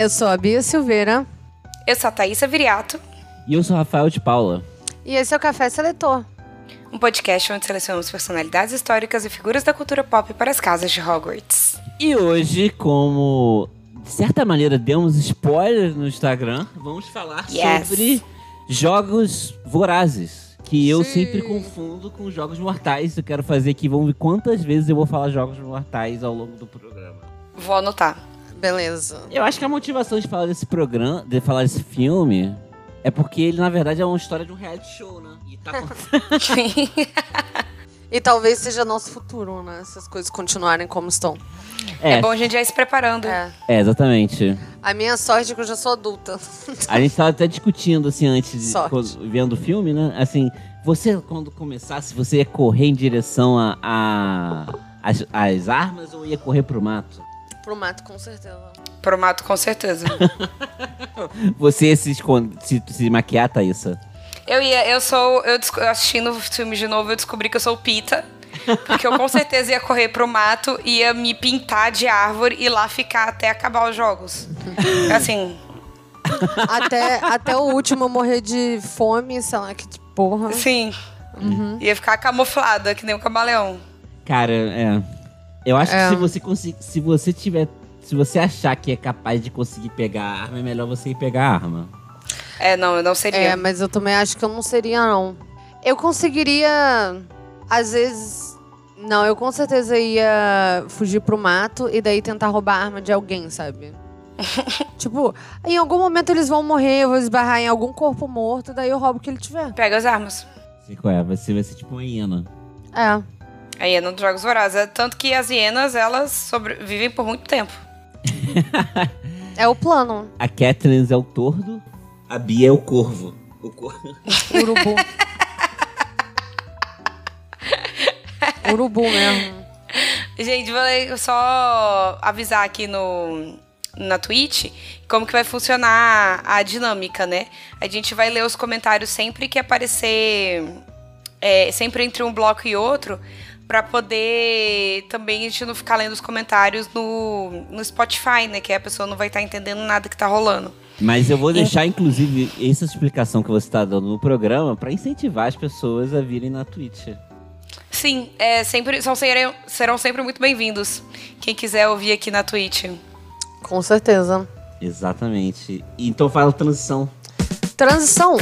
Eu sou a Bia Silveira. Eu sou a Thaisa Viriato. E eu sou Rafael de Paula. E esse é o Café Seletor. Um podcast onde selecionamos personalidades históricas e figuras da cultura pop para as casas de Hogwarts. E hoje, como de certa maneira demos spoiler no Instagram, vamos falar Yes. sobre jogos vorazes. Que eu Sim. sempre confundo com jogos mortais. Eu quero fazer aqui, vamos ver quantas vezes eu vou falar jogos mortais ao longo do programa. Vou anotar. Beleza. Eu acho que a motivação de falar desse programa, de falar desse filme, é porque ele, na verdade, é uma história de um reality show, né? E tá E talvez seja nosso futuro, né? Se as coisas continuarem como estão. É. É, bom a gente já ir se preparando. É. é, exatamente. A minha sorte é que eu já sou adulta. A gente tava até discutindo, assim, antes, de, Sorte. vendo o filme, né? Assim, você, quando começasse, você ia correr em direção a, a- as, as armas ou ia correr pro mato? Pro mato, com certeza. Pro mato, com certeza. Você ia se, esconder, se, se maquiar, Thaísa? eu ia, eu sou. Eu assistindo o filme de novo, eu descobri que eu sou o Pita. Porque eu com certeza ia correr pro mato, ia me pintar de árvore e lá ficar até acabar os jogos. Assim, Até, até o último eu morrer de fome, sei lá, que de porra. sim. Ia ficar camuflada, que nem o camaleão. Cara, é. Eu acho É. que se você conseguir. Se você tiver. Se você achar que é capaz de conseguir pegar a arma, é melhor você ir pegar a arma. É, não, eu não seria. É, mas eu também acho que eu não seria, não. Eu conseguiria, às vezes. Não, eu com certeza ia fugir pro mato e daí tentar roubar a arma de alguém, sabe? tipo, em algum momento eles vão morrer, eu vou esbarrar em algum corpo morto, daí eu roubo o que ele tiver. Pega as armas. Sei qual é, você vai ser tipo uma hiena. É. A hiena dos Jogos Vorazes. É Tanto que as hienas, elas sobrevivem por muito tempo. É o plano. A Katniss é o tordo, a Bia é o corvo. O corvo. Urubu. Urubu mesmo. Gente, vou só avisar aqui no, na Twitch como que vai funcionar a dinâmica, né? A gente vai ler os comentários sempre que aparecer, é, sempre entre um bloco e outro, pra poder também a gente não ficar lendo os comentários no, no Spotify, né? Que a pessoa não vai estar entendendo nada que tá rolando. Mas eu vou deixar, inclusive, essa explicação que você está dando no programa pra incentivar as pessoas a virem na Twitch. Sim, é, sempre, são, serão, serão sempre muito bem-vindos. Quem quiser ouvir aqui na Twitch. Com certeza. Exatamente. Então fala transição. Transição.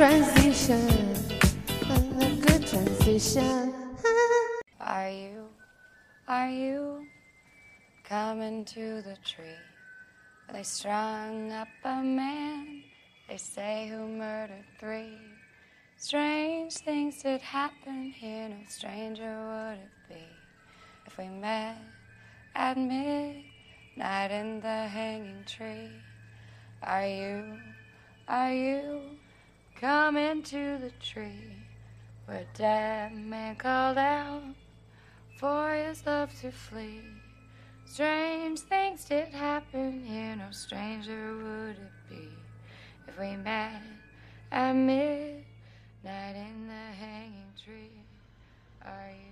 Transition. A good transition. Are you, are you coming to the tree? They strung up a man, they say, who murdered three. Strange things did happen here, no stranger would it be if we met at midnight in the hanging tree. Are you, are you coming to the tree where dead man called out for his love to flee? Strange things did happen here, no stranger would it be if we met at midnight in the hanging tree. Are you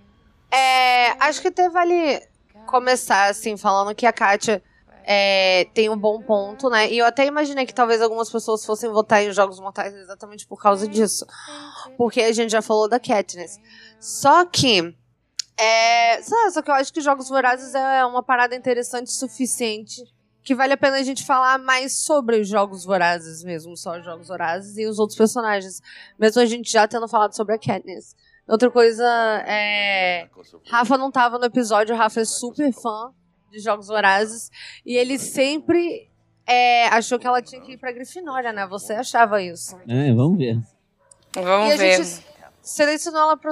É, acho que até vale começar assim, falando que a Kátia é, tem um bom ponto, né? E eu até imaginei que talvez algumas pessoas fossem votar em Jogos Mortais exatamente por causa disso. Porque a gente já falou da Katniss. Só que. É, só que eu acho que Jogos Vorazes é uma parada interessante o suficiente que vale a pena a gente falar mais sobre os Jogos Vorazes mesmo, só os Jogos Vorazes e os outros personagens. Mesmo a gente já tendo falado sobre a Katniss. Outra coisa é. Rafa não tava no episódio, Rafa é super fã de Jogos Vorazes. E ele sempre é, achou que ela tinha que ir pra Grifinória, né? Você achava isso. É, vamos ver. Vamos e a ver. gente selecionou ela pra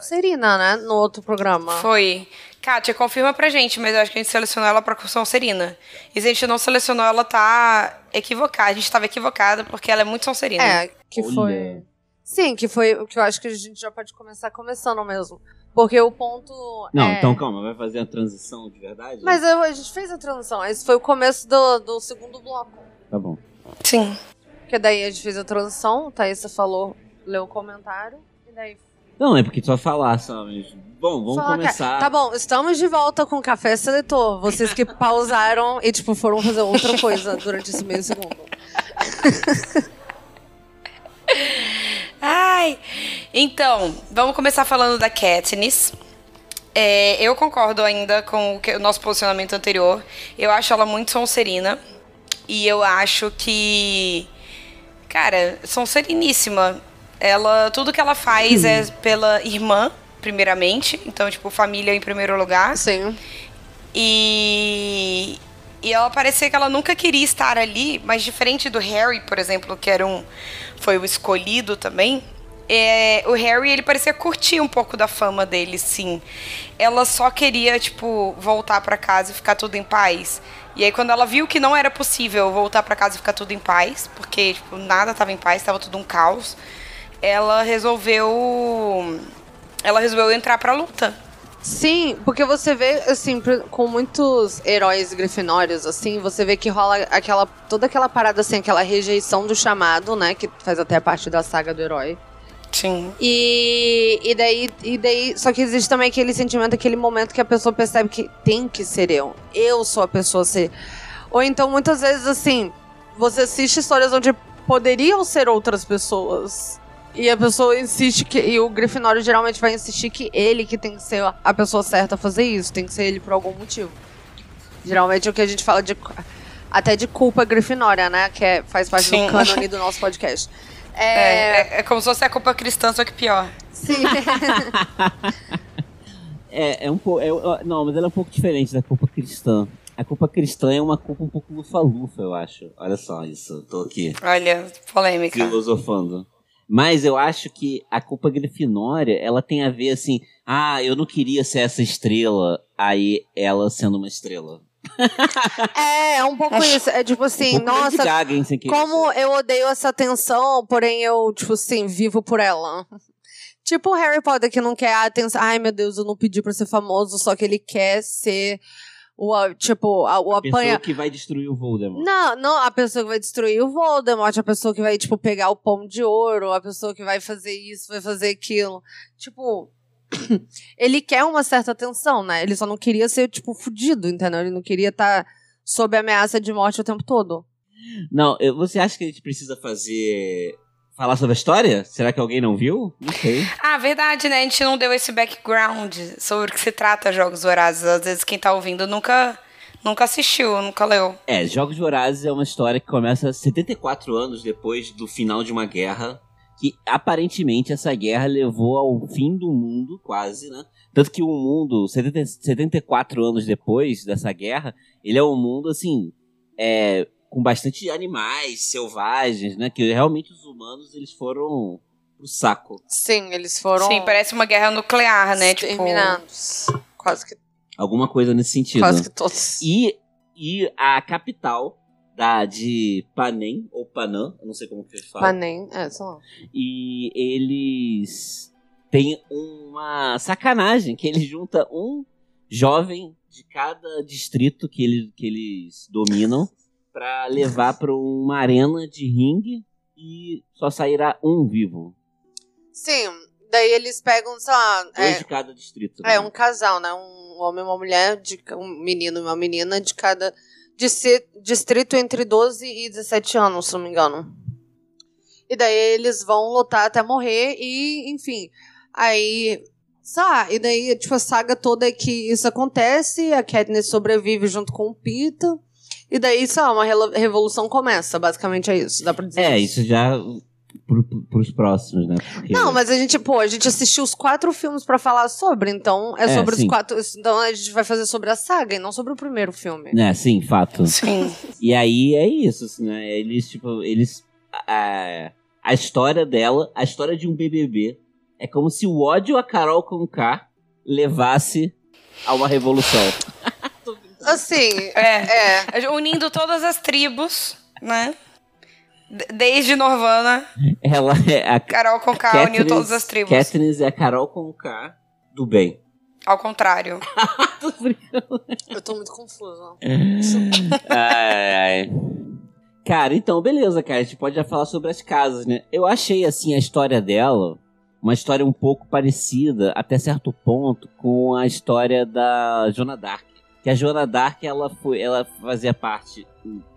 Serina, né? No outro programa. Foi. Kátia, confirma pra gente, mas eu acho que a gente selecionou ela pra Sonserina. E se a gente não selecionou, ela tá equivocada. A gente tava equivocada porque ela é muito Sonserina. É, que Olha. foi. Sim, que foi o que eu acho que a gente já pode começar começando mesmo. Porque o ponto. Não, é... então calma, vai fazer a transição de verdade? Mas eu- a gente fez a transição. Esse foi o começo do, do segundo bloco. Tá bom. Sim. Porque daí a gente fez a transição, Thaísa falou, leu o comentário, e daí. Não, é porque tu vai falar só, mas. Bom, vamos Fala, começar. cara. Tá bom, estamos de volta com o Café Seletor. Vocês que pausaram e, tipo, foram fazer outra coisa durante esse meio segundo. Ai. Então, vamos começar falando da Katniss. É, eu concordo ainda com o, que- o nosso posicionamento anterior. Eu acho ela muito Sonserina. E eu acho que. Cara, Sonseriníssima. Ela. Tudo que ela faz é pela irmã, primeiramente. Então, tipo, família em primeiro lugar. Sim. E, e ela parecia que ela nunca queria estar ali, mas diferente do Harry, por exemplo, que era um foi o escolhido também. É, o Harry ele parecia curtir um pouco da fama dele, sim. Ela só queria tipo voltar pra casa e ficar tudo em paz. E aí quando ela viu que não era possível voltar pra casa e ficar tudo em paz, porque tipo, nada tava em paz, tava tudo um caos, ela resolveu ela resolveu entrar pra luta. Sim, porque você vê, assim, com muitos heróis grifinórios, assim, você vê que rola aquela. toda aquela parada, assim, aquela rejeição do chamado, né? Que faz até parte da saga do herói. Sim. E, e daí, e daí. Só que existe também aquele sentimento, aquele momento que a pessoa percebe que tem que ser eu. Eu sou a pessoa a ser. Ou então, muitas vezes, assim, você assiste histórias onde poderiam ser outras pessoas. E a pessoa insiste que. E o Grifinório geralmente vai insistir que ele que tem que ser a pessoa certa a fazer isso. Tem que ser ele por algum motivo. Geralmente é o que a gente fala de. Até de culpa grifinória, né? Que é, faz parte Sim. do cânone do nosso podcast. É, é, é como se fosse a culpa cristã, só que pior. Sim. É, é um pouco. não, mas ela é um pouco diferente da culpa cristã. A culpa cristã é uma culpa um pouco lufa-lufa, eu acho. Olha só isso, tô aqui Olha, polêmica. filosofando. Mas eu acho que a culpa grifinória, ela tem a ver assim, ah, eu não queria ser essa estrela, aí ela sendo uma estrela. É, é um pouco isso. É tipo assim, um nossa, Gaga, como eu odeio essa tensão, porém eu, tipo assim, vivo por ela. Tipo o Harry Potter que não quer a atenção. Ai, meu Deus, eu não pedi pra ser famoso, só que ele quer ser o, tipo, a- o A pessoa apanha. que vai destruir o Voldemort. Não, não, a pessoa que vai destruir o Voldemort, a pessoa que vai, tipo, pegar o pão de ouro, a pessoa que vai fazer isso, vai fazer aquilo. Tipo, ele quer uma certa atenção, né? Ele só não queria ser, tipo, fudido, entendeu? Ele não queria estar sob ameaça de morte o tempo todo. Não, você acha que a gente precisa fazer. Falar sobre a história? Será que alguém não viu? Não sei. Ah, verdade, né? A gente não deu esse background sobre o que se trata Jogos Vorazes. Às vezes quem tá ouvindo nunca, nunca assistiu, nunca leu. É, Jogos Vorazes é uma história que começa 74 anos depois do final de uma guerra. Que aparentemente essa guerra levou ao fim do mundo, quase, né? Tanto que o mundo, 70, 74 anos depois dessa guerra, ele é um mundo assim. É, com bastante animais selvagens, né? Que realmente os humanos eles foram pro saco. Sim, eles foram Sim, parece uma guerra nuclear, né? Tipo, exterminados. Quase que, Alguma coisa nesse sentido. quase que todos. E, e a capital da de Panem, ou Panam, eu não sei como que eles falam. Panem, é, sei lá. E eles têm uma sacanagem, que eles juntam um jovem de cada distrito que eles, que eles dominam pra levar pra uma arena de ringue e só sairá um vivo. Sim, Daí eles pegam, sei lá. Dois É, de cada distrito. é né? um casal, né? Um homem e uma mulher, de, um menino e uma menina de cada distrito entre 12 e 17 anos, se não me engano. E daí eles vão lutar até morrer e, enfim. Aí. Sabe? E daí, tipo, a saga toda é que isso acontece, a Katniss sobrevive junto com o Pita. E daí, sei lá, uma revolução começa. Basicamente é isso. Dá pra dizer É, isso já pro, pros próximos, né? Porque- Não, mas a gente, pô, a gente assistiu os quatro filmes pra falar sobre, então é É, sobre sim. os quatro. Então a gente vai fazer sobre a saga e não sobre o primeiro filme. É, sim, fato. Sim. E aí é isso, assim, né? Eles, tipo, eles. A, a história dela, a história de um BBB, é como se o ódio a Carol com K levasse a uma revolução. Assim, É. é. Unindo todas as tribos, né? Desde Norvana, Ela é a Carol com K uniu todas as tribos. Katniss é a Carol com K do bem. Ao contrário. Eu tô muito confusa. ai, ai. Cara, então, beleza, cara. A gente pode já falar sobre as casas, né? Eu achei, assim, a história dela uma história um pouco parecida, até certo ponto, com a história da Joana Dark. Que a Joana Dark, ela, foi, ela fazia parte...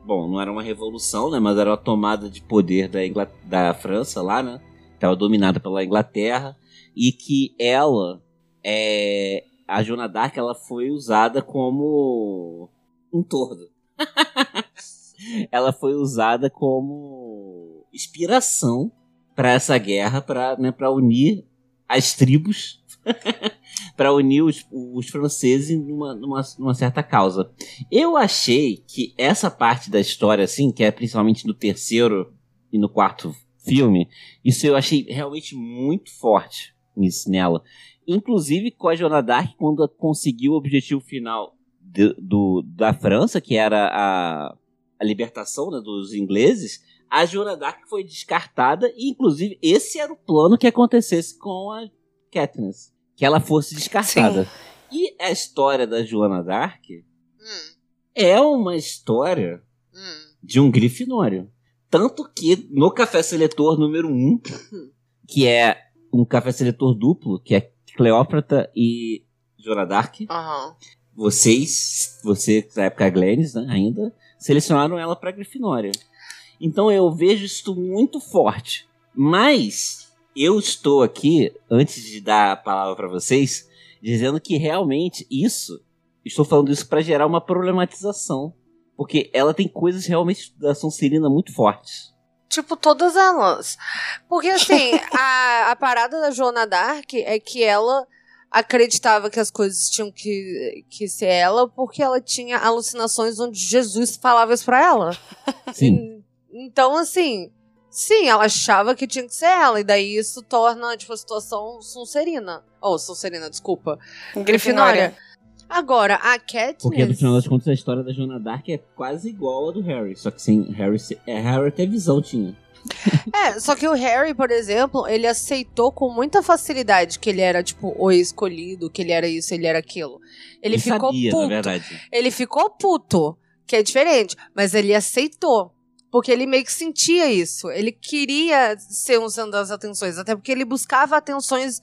Bom, não era uma revolução, né? Mas era uma tomada de poder da, Ingla- da França lá, né? Estava dominada pela Inglaterra. E que ela... É, a Joana Dark, ela foi usada como um tordo. ela foi usada como inspiração para essa guerra, para né, unir as tribos, para unir os, os franceses numa, numa, numa certa causa. Eu achei que essa parte da história, assim, que é principalmente no terceiro e no quarto filme, isso eu achei realmente muito forte nisso, nela. Inclusive com a Joana Dark, quando conseguiu o objetivo final de- do, da França, que era a, a libertação né, dos ingleses, a Joana Dark foi descartada e, inclusive, esse era o plano que acontecesse com a Katniss. Que ela fosse descartada. E a história da Joana Dark Hum, é uma história hum. de um grifinório. Tanto que no café seletor número 1, um, que é um café seletor duplo, que é Cleópatra e Joana Dark, Aham. vocês, você, na época Glennis, né, ainda, selecionaram ela pra Grifinória. Então eu vejo isso muito forte. Mas eu estou aqui, antes de dar a palavra pra vocês, dizendo que realmente isso, estou falando isso pra gerar uma problematização. Porque ela tem coisas realmente da Sonserina muito fortes. Tipo, todas elas. Porque, assim, a, a parada da Joana Dark é que ela acreditava que as coisas tinham que, que ser ela porque ela tinha alucinações onde Jesus falava isso pra ela. Sim. En- Então, assim, sim, ela achava que tinha que ser ela. E daí isso torna, tipo, a situação Sonserina. Oh, Sonserina, desculpa. Grifinória. Agora, a Katniss... Porque no final das contas a história da Joana Dark é quase igual a do Harry. Só que sem Harry, se- é, Harry até visão tinha. É, só que o Harry, por exemplo, ele aceitou com muita facilidade que ele era, tipo, o escolhido, que ele era isso, ele era aquilo. Ele Ele ficou sabia, puto. na verdade. Ele ficou puto, que é diferente, mas ele aceitou. Porque ele meio que sentia isso. Ele queria ser um centro das atenções, até porque ele buscava atenções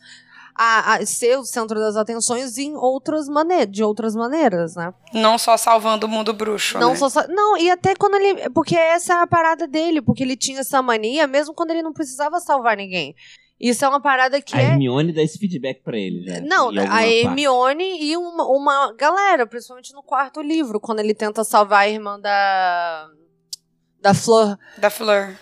a, a ser o centro das atenções em outras maneiras, de outras maneiras, né? Não só salvando o mundo bruxo, Não né? só, só- não, e até quando ele, porque essa é a parada dele, porque ele tinha essa mania mesmo quando ele não precisava salvar ninguém. Isso é uma parada que a é Hermione dá esse feedback pra ele, já. não, a parte. Hermione e uma, uma galera, principalmente no quarto livro, quando ele tenta salvar a irmã da. Da Flor Da Flor.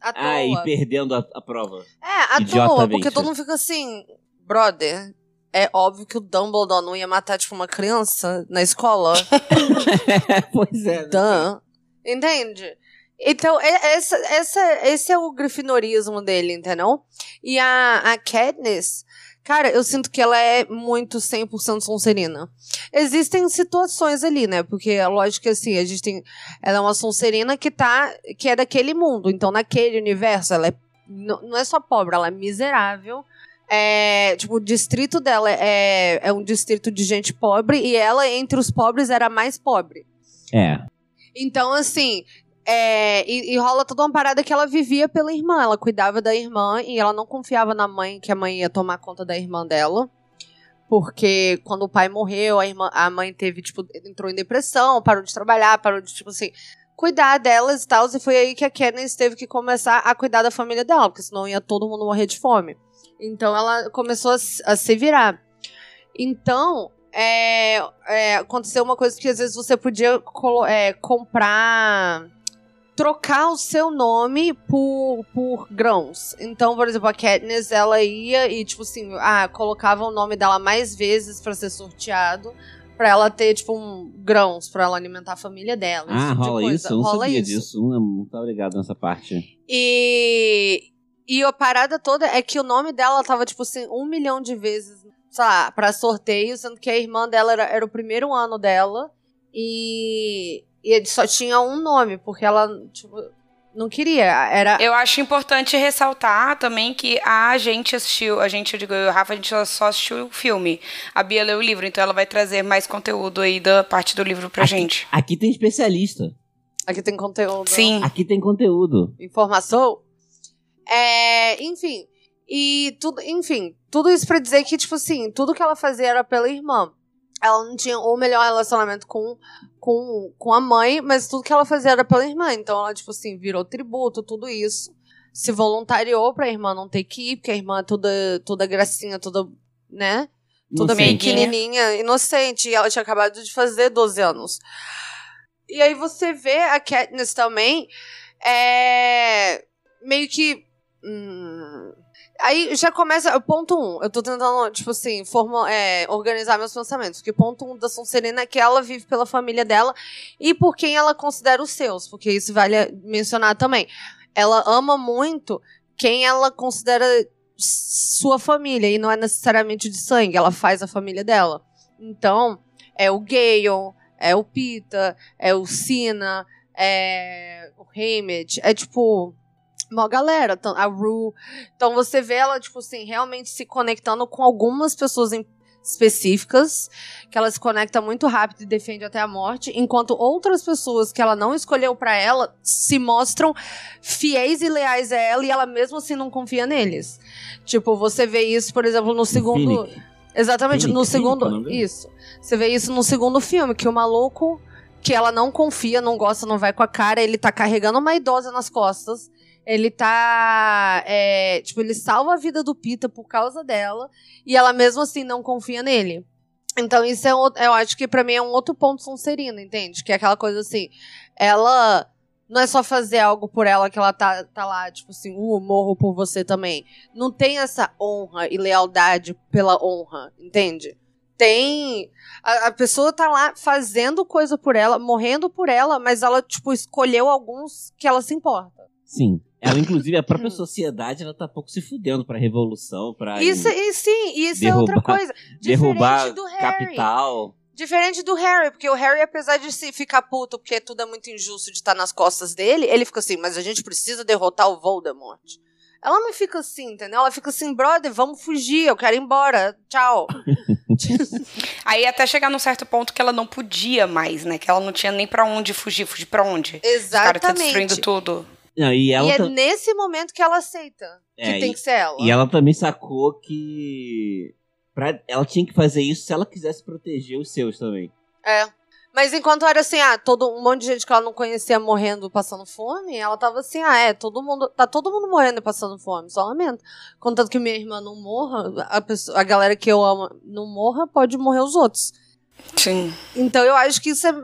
à toa. Ah, e perdendo a, a prova. É, à toa, porque todo mundo fica assim, brother. É óbvio que o Dumbledore não ia matar, tipo, uma criança na escola. pois é. né? Dan. Entende? Então, é- essa, essa, esse é o grifinorismo dele, entendeu? E a, a Katniss, cara, eu sinto que ela é muito 100% Sonserina. Existem situações ali, né? Porque é lógico que assim, a gente tem. Ela é uma Sonserina que tá. que é daquele mundo. Então, naquele universo, ela é. Não não é só pobre, ela é miserável. É, tipo, o distrito dela é, é um distrito de gente pobre e ela, entre os pobres, era a mais pobre. É. Então, assim, É, e, e rola toda uma parada que ela vivia pela irmã. Ela cuidava da irmã e ela não confiava na mãe, que a mãe ia tomar conta da irmã dela. Porque quando o pai morreu, a, irmã, a mãe teve, tipo, entrou em depressão, parou de trabalhar, parou de, tipo assim, cuidar delas e tal. E foi aí que a Katniss teve que começar a cuidar da família dela, porque senão ia todo mundo morrer de fome. Então ela começou a, a se virar. Então, é, é, aconteceu uma coisa que às vezes você podia é, comprar. Trocar o seu nome por, por grãos. Então, por exemplo, a Katniss, ela ia e, tipo assim, ah, colocava o nome dela mais vezes para ser sorteado pra ela ter, tipo, um, grãos pra ela alimentar a família dela. Ah, tipo rola coisa. isso? Eu não rola sabia isso. disso. Não, não tá ligado nessa parte. E, e a parada toda é que o nome dela tava, tipo assim, um milhão de vezes, sei lá, pra sorteio, sendo que a irmã dela era, era o primeiro ano dela. E, e ele só tinha um nome, porque ela, tipo, não queria. Era. Eu acho importante ressaltar também que a gente assistiu, a gente, eu digo, eu e o Rafa, a gente só assistiu o filme. A Bia leu o livro, então ela vai trazer mais conteúdo aí da parte do livro pra gente. Aqui tem especialista. Aqui tem conteúdo. Sim. Aqui tem conteúdo. informação. É, enfim. E tudo, enfim, tudo isso pra dizer que, tipo assim, tudo que ela fazia era pela irmã. Ela não tinha o melhor relacionamento com, com, com a mãe, mas tudo que ela fazia era pela irmã. Então ela, tipo assim, virou tributo, tudo isso. Se voluntariou pra irmã não ter que ir, porque a irmã é toda, toda gracinha, toda, né? Toda pequenininha, inocente. E ela tinha acabado de fazer 12 anos. E aí você vê a Katniss também, é, meio que... hum, aí já começa, ponto um, eu tô tentando, tipo assim, forma, é, organizar meus pensamentos. Porque ponto um da Sonserina é que ela vive pela família dela e por quem ela considera os seus. Porque isso vale mencionar também. Ela ama muito quem ela considera sua família e não é necessariamente de sangue, ela faz a família dela. Então, é o Gale, é o Pita, é o Sina, é o Hamed, é tipo uma galera, a Rue. Então você vê ela tipo assim, realmente se conectando com algumas pessoas em- específicas, que ela se conecta muito rápido e defende até a morte, enquanto outras pessoas que ela não escolheu pra ela se mostram fiéis e leais a ela e ela mesmo assim não confia neles. Tipo, você vê isso, por exemplo, no segundo. Exatamente, Finnick, no é segundo. nome dele? Isso. Você vê isso no segundo filme, que o maluco, que ela não confia, não gosta, não vai com a cara, ele tá carregando uma idosa nas costas. Ele tá. é, tipo, ele salva a vida do Pita por causa dela. E ela mesmo assim não confia nele. Então, isso é um, eu acho que pra mim é um outro ponto Sonserina, entende? Que é aquela coisa assim. Ela. Não é só fazer algo por ela que ela tá, tá lá, tipo assim, uh, morro por você também. Não tem essa honra e lealdade pela honra, entende? Tem. A, a pessoa tá lá fazendo coisa por ela, morrendo por ela, mas ela, tipo, escolheu alguns que ela se importa. Sim. Ela, inclusive, a própria sociedade, ela tá pouco se fudendo pra revolução, pra Isso, e sim, isso é outra derrubar- coisa. derrubar do Harry. capital. Diferente do Harry, porque o Harry, apesar de se ficar puto porque tudo é muito injusto de estar nas costas dele, ele fica assim, mas a gente precisa derrotar o Voldemort. Ela não fica assim, entendeu? Ela fica assim, brother, vamos fugir, eu quero ir embora, tchau. Aí até chegar num certo ponto que ela não podia mais, né? Que ela não tinha nem pra onde fugir. Fugir pra onde? Os caras tá destruindo Exatamente. tudo. Não, e ela, E é ta- nesse momento que ela aceita que É, tem e- que ser ela. e ela também sacou que. Pra... Ela tinha que fazer isso se ela quisesse proteger os seus também. É. Mas enquanto era assim, ah, todo um monte de gente que ela não conhecia morrendo, passando fome, ela tava assim, ah, é, todo mundo, tá todo mundo morrendo e passando fome, só lamento. Contanto que minha irmã não morra, a, pessoa, a galera que eu amo não morra, pode morrer os outros. Sim. Então eu acho que isso é.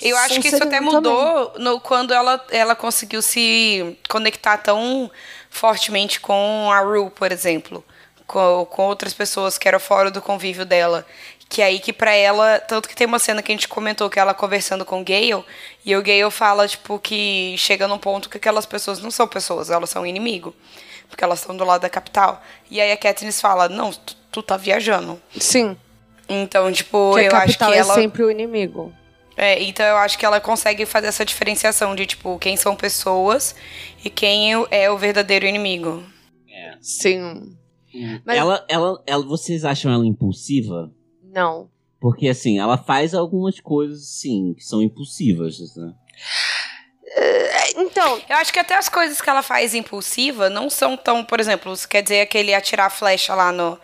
Eu acho que isso até também. mudou no, quando ela, ela conseguiu se conectar tão fortemente com a Rue, por exemplo. Com, com outras pessoas que eram fora do convívio dela. Que aí que pra ela. Tanto que tem uma cena que a gente comentou que ela conversando com o Gale. E o Gale fala, tipo, que chega num ponto que aquelas pessoas não são pessoas, elas são inimigo. Porque elas estão do lado da capital. E aí a Katniss fala, não, tu, tu tá viajando. Sim. Então, tipo, Que eu acho que capital é ela. sempre o inimigo. É, então eu acho que ela consegue fazer essa diferenciação de, tipo, quem são pessoas e quem é o verdadeiro inimigo. Sim. Mas- Ela, ela, ela, vocês acham ela impulsiva? Não. Porque, assim, ela faz algumas coisas, sim, que são impulsivas, né? Então, Eu acho que até as coisas que ela faz impulsiva não são tão, por exemplo, você quer dizer aquele atirar a flecha lá no,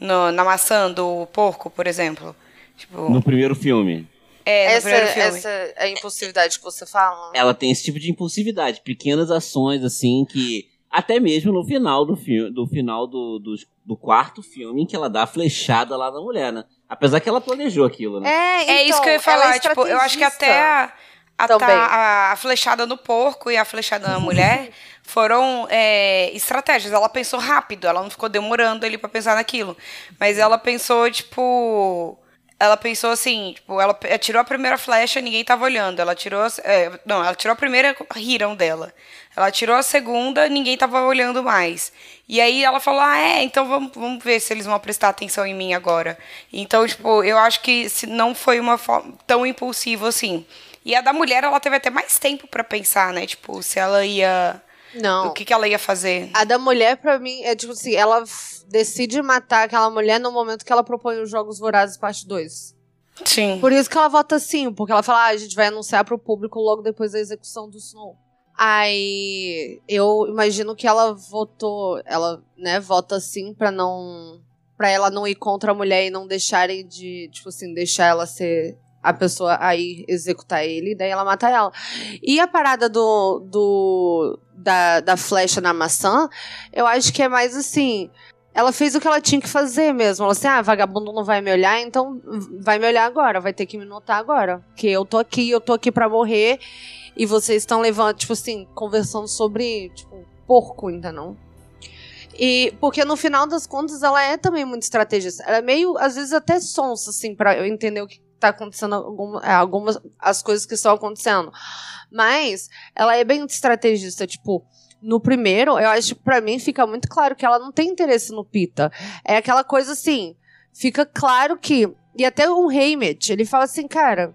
no- na maçã do porco, por exemplo. Tipo, No primeiro filme. é, no essa, primeiro filme. essa é a impulsividade que você fala. Ela tem esse tipo de impulsividade, pequenas ações, assim, que. Até mesmo no final do filme, do final do, do, do quarto filme, em que ela dá a flechada lá na mulher, né? Apesar que ela planejou aquilo, né? É, então, É isso que eu ia falar. é tipo, eu acho que até a, a, tá- a- a flechada no porco e a flechada na mulher foram é, estratégias. Ela pensou rápido, ela não ficou demorando ali pra pensar naquilo. Mas ela pensou, tipo. Ela pensou assim, tipo, ela atirou a primeira flecha, ninguém tava olhando. Ela tirou. é, não, ela tirou a primeira, riram dela. Ela tirou a segunda, ninguém tava olhando mais. E aí ela falou: ah, é, então vamos, vamos ver se eles vão prestar atenção em mim agora. Então, tipo, eu acho que se não foi uma forma tão impulsiva assim. E a da mulher, ela teve até mais tempo pra pensar, né? Tipo, se ela ia. Não. O que, que ela ia fazer. A da mulher, pra mim, é tipo assim, ela decide matar aquela mulher no momento que ela propõe os Jogos Vorazes parte 2. Sim. Por isso que ela vota sim, porque ela fala, ah, a gente vai anunciar pro público logo depois da execução do Snow. Aí eu imagino que ela votou, ela, né, vota sim pra não. pra ela não ir contra a mulher e não deixarem de, tipo assim, deixar ela ser a pessoa aí executar ele, e daí ela mata ela. E a parada do. do da, da flecha na maçã, eu acho que é mais assim. Ela fez o que ela tinha que fazer mesmo. Ela assim, ah, vagabundo não vai me olhar, então vai me olhar agora, vai ter que me notar agora. Que eu tô aqui, eu tô aqui pra morrer. E vocês estão levando, tipo assim, conversando sobre, tipo, porco, entendeu? E porque no final das contas ela é também muito estrategista. Ela é meio, às vezes, até sonsa, assim, pra eu entender o que tá acontecendo, alguma, é, algumas as coisas que estão acontecendo. Mas ela é bem estrategista, tipo, no primeiro, eu acho que pra mim fica muito claro que ela não tem interesse no Pita. É aquela coisa assim, fica claro que. E até o Haymitch, ele fala assim, cara,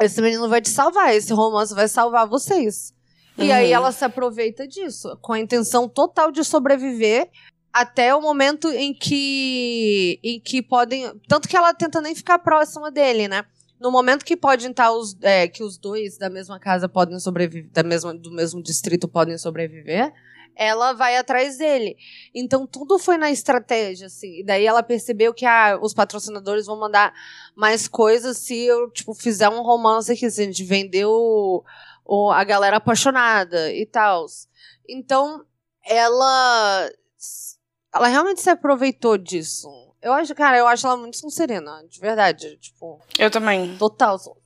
esse menino vai te salvar, esse romance vai salvar vocês. E aí Uhum. ela se aproveita disso, com a intenção total de sobreviver até o momento em que em que podem, tanto que ela tenta nem ficar próxima dele, né? No momento que podem estar os é, que os dois da mesma casa podem sobreviver, da mesma do mesmo distrito podem sobreviver, ela vai atrás dele. Então tudo foi na estratégia, assim. E daí ela percebeu que ah, os patrocinadores vão mandar mais coisas se eu tipo fizer um romance aqui, vender o, o- a galera apaixonada e tal. Então ela ela realmente se aproveitou disso. Eu acho, cara, eu acho ela muito sonserina, de verdade, tipo, Eu também. total son-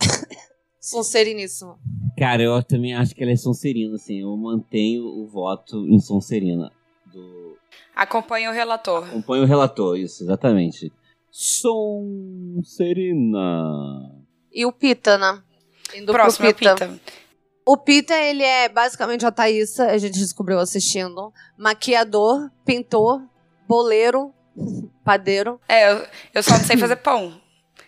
sonseriníssima. Cara, eu também acho que ela é Sonserina, assim. Eu mantenho o voto em Sonserina. Do... Acompanha o relator. Acompanho o relator, isso, exatamente. Sonserina. E o Pita, né? Indo Próximo é o Pita. O Pita, ele é basicamente a Thaísa, a gente descobriu assistindo. Maquiador, pintor, boleiro, padeiro. É, eu, eu só não sei fazer pão.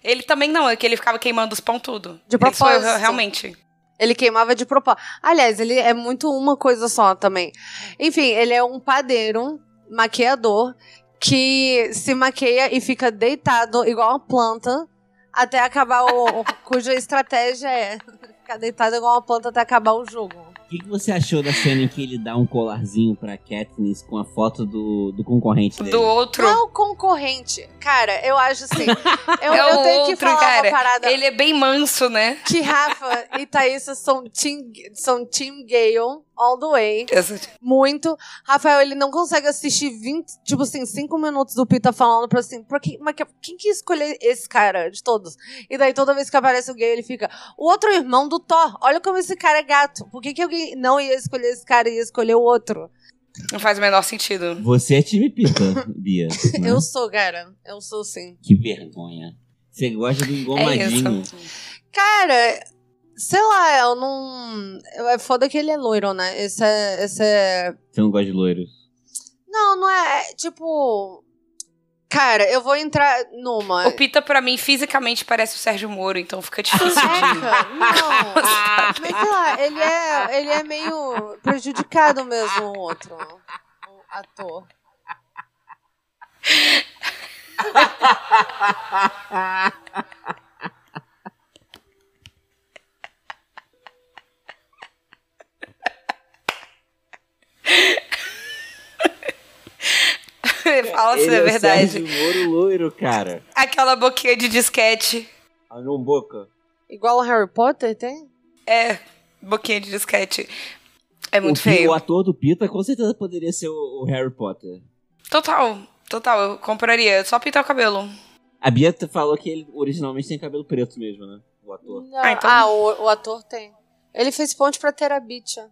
Ele também não, é que ele ficava queimando os pão tudo. De Isso foi propósito. realmente. Ele queimava de propósito. Aliás, ele é muito uma coisa só também. Enfim, ele é um padeiro, maquiador, que se maqueia e fica deitado igual uma planta até acabar o. cuja estratégia é ficar deitado igual uma planta até acabar o jogo. O que, que você achou da cena em que ele dá um colarzinho pra Katniss com a foto do, do concorrente dele? Do outro. Não é o concorrente. Cara, eu acho assim. Eu, é eu tenho que outro, falar cara. uma parada. Ele é bem manso, né? Que Rafa e Thaísa são team, são team Gale all the way. Muito. Rafael, ele não consegue assistir 20, tipo assim, 5 minutos do Pita falando pra assim, por que, mas que- quem que escolher esse cara de todos? E daí toda vez que aparece o gay, ele fica, o outro irmão do Thor, olha como esse cara é gato. Por que, que alguém não ia escolher esse cara e ia escolher o outro? Não faz o menor sentido. Você é time Pita, Bia. né? Eu sou, cara. Eu sou sim. Que vergonha. Você gosta do engomadinho. Cara, sei lá, eu não. É foda que ele é loiro, né? Esse é. Esse é... Você não gosta de loiros. Não, não é. é, Tipo. Cara, eu vou entrar numa. O Pita, pra mim, fisicamente parece o Sérgio Moro, então fica difícil de. Não. Mas sei lá, ele é, ele é meio prejudicado mesmo, o outro. O ator. Fala se Ele é o verdade. Moro loiro, cara. Aquela boquinha de disquete. A não boca. Igual o Harry Potter tem? É, boquinha de disquete. É muito o, feio. O ator do Pita com certeza poderia ser o, o Harry Potter. Total, total, eu compraria. Só pintar o cabelo. A Bia falou que ele originalmente tem cabelo preto mesmo, né? O ator. Não. Ah, então- Ah, o, o ator tem. Ele fez ponte pra Terabitia.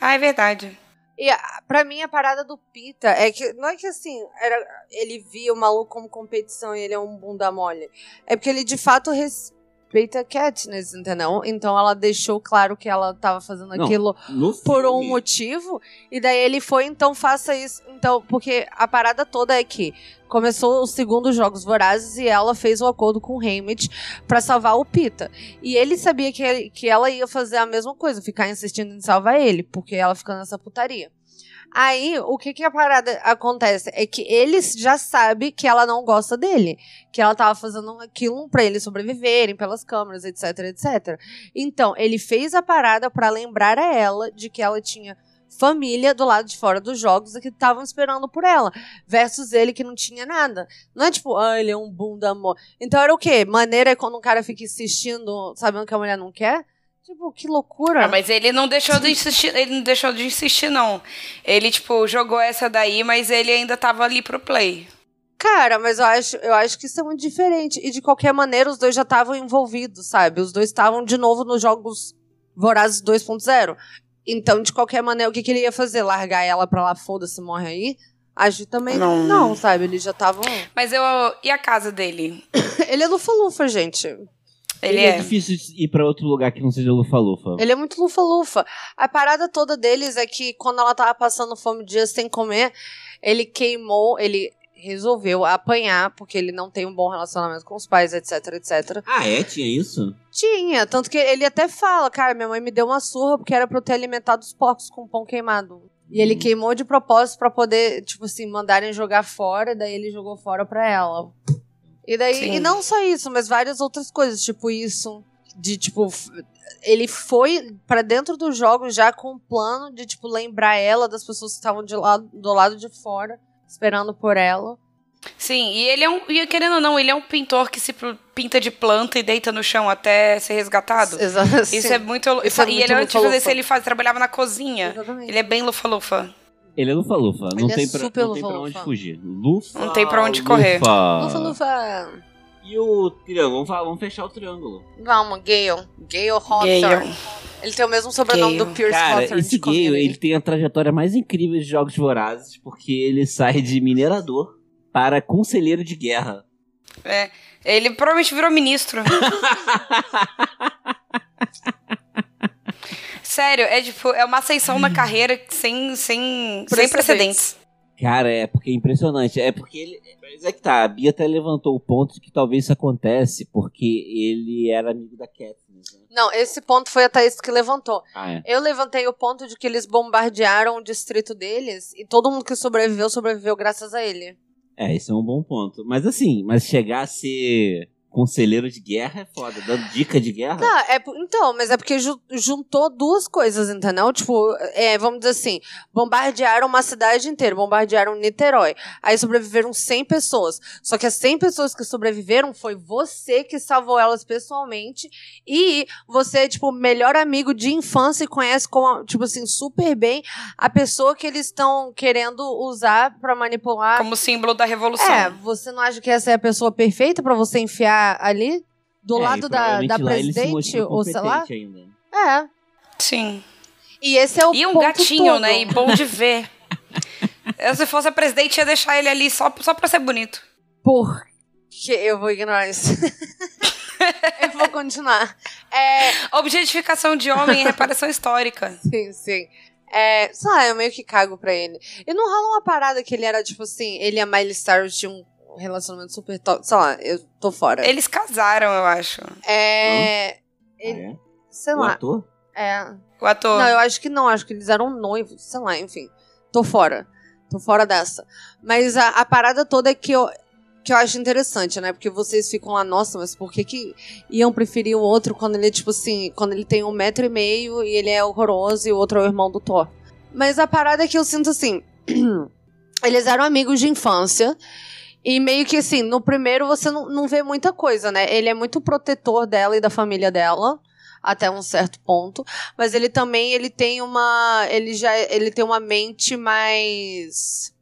Ah, é verdade. E a, pra mim, a parada do Pita é que. Não é que assim, era, ele via o maluco como competição e ele é um bunda mole. É porque ele de fato respeita a Katniss, entendeu? Então ela deixou claro que ela tava fazendo Não, aquilo por um motivo. E daí ele foi, então faça isso. Então, porque a parada toda é que começou os segundos Jogos Vorazes e ela fez o acordo com o Haymitch pra salvar o Pita. E ele sabia que, ele- que ela ia fazer a mesma coisa, ficar insistindo em salvar ele, porque ela fica nessa putaria. Aí, o que que a parada acontece? É que ele já sabe que ela não gosta dele. Que ela tava fazendo aquilo pra eles sobreviverem pelas câmeras, etc, etc. Então, ele fez a parada pra lembrar a ela de que ela tinha família do lado de fora dos jogos e que estavam esperando por ela. Versus ele que não tinha nada. Não é tipo, ah, ele é um bunda amor. Então era o quê? Maneira é quando um cara fica insistindo, sabendo que a mulher não quer? Tipo, que loucura. Ah, mas ele não deixou de insistir, ele não deixou de insistir, não. Ele, tipo, jogou essa daí, mas ele ainda tava ali pro play. Cara, mas eu acho, eu acho que isso é muito diferente. E de qualquer maneira, os dois já estavam envolvidos, sabe? Os dois estavam de novo nos jogos Vorazes 2.0. Então, de qualquer maneira, o que, que ele ia fazer? Largar ela pra lá, foda-se, morre aí? Acho que também Não. não, sabe? Eles já estavam. Mas eu. E a casa dele? Ele é lufa-lufa, gente. Ele é. é. difícil ir pra outro lugar que não seja Lufa-Lufa. Ele é muito lufa-lufa. A parada toda deles é que quando ela tava passando fome dias sem comer, ele queimou, ele resolveu apanhar, porque ele não tem um bom relacionamento com os pais, etc, etc. Ah, é? Tinha isso? Tinha, tanto que ele até fala, cara, minha mãe me deu uma surra porque era pra eu ter alimentado os porcos com pão queimado. E ele Hum. queimou de propósito pra poder, tipo assim, mandarem jogar fora, daí ele jogou fora pra ela. E daí, Sim. e não só isso, mas várias outras coisas, tipo isso, de tipo, ele foi pra dentro dos jogos já com um plano de, tipo, lembrar ela das pessoas que estavam de lado, do lado de fora, esperando por ela. Sim, e ele é um. E querendo ou não, ele é um pintor que se pinta de planta e deita no chão até ser resgatado. Exato. Isso é muito. Isso é e muito ele, antes de fazer lufa-lufa. isso, ele faz, trabalhava na cozinha. Exatamente. Ele é bem lufa-lufa. Ele é Lufa-Lufa. Não, Ele é tem pra, não tem pra Lufa-Lufa. onde fugir. Lufa. Não tem pra onde correr. Lufa. Lufa, lufa. E o triângulo? Vamos, falar- vamos fechar o triângulo. Vamos, Gale. Gale Hawthorne. Gale. Ele tem o mesmo sobrenome Gale. do Pierce Cara, Hawthorne. esse gay, Community. ele tem a trajetória mais incrível de Jogos Vorazes, porque ele sai de minerador para conselheiro de guerra. É. Ele provavelmente virou ministro. Sério, é tipo, é uma ascensão na carreira sem, sem, sem Precedentes. precedentes. Cara, é porque é impressionante. É porque ele. Mas é que tá, a Bia até levantou o ponto de que talvez isso acontece porque ele era amigo da Katniss, né? Não, esse ponto foi a Thaís que levantou. Ah, é. Eu levantei o ponto de que eles bombardearam o distrito deles e todo mundo que sobreviveu, sobreviveu graças a ele. É, esse é um bom ponto. Mas assim, mas chegar a ser conselheiro de guerra é foda, dando dica de guerra. Não, é, então, mas é porque ju- juntou duas coisas, entendeu? Tipo, é, vamos dizer assim, bombardearam uma cidade inteira, bombardearam Niterói. Aí sobreviveram 100 pessoas. Só que as 100 pessoas que sobreviveram foi você que salvou elas pessoalmente e você é, tipo, melhor amigo de infância e conhece, como, tipo assim, super bem a pessoa que eles estão querendo usar pra manipular. Como símbolo da revolução. É, você não acha que essa é a pessoa perfeita pra você enfiar ali? Do É, lado da, da presidente, ou sei lá? ainda. É. Sim. E esse é o E um ponto gatinho, todo. né? E bom de ver. Eu, se fosse a presidente, ia deixar ele ali só, só pra ser bonito. Porque eu vou ignorar isso. eu vou continuar. É, Objetificação de homem e reparação histórica. sim, sim. É, sei lá, eu meio que cago pra ele. E não rola uma parada que ele era, tipo assim, ele e a Miley Cyrus tinham um relacionamento super top. Sei lá, eu tô fora. Eles casaram, eu acho. É. Ele, Ah, é? sei O lá. ator? É. O ator. Não, eu acho que não, acho que eles eram noivos, sei lá, enfim. Tô fora. Tô fora dessa. Mas a, a parada toda é que eu, que eu acho interessante, né? Porque vocês ficam lá, nossa, mas por que que iam preferir o outro quando ele, tipo assim, quando ele tem um metro e meio e ele é horroroso e o outro é o irmão do Thor? Mas a parada é que eu sinto assim. Eles eram amigos de infância. E meio que assim, no primeiro você não, não vê muita coisa, né? Ele é muito protetor dela e da família dela até um certo ponto, mas ele também ele tem uma ele já ele tem uma mente mais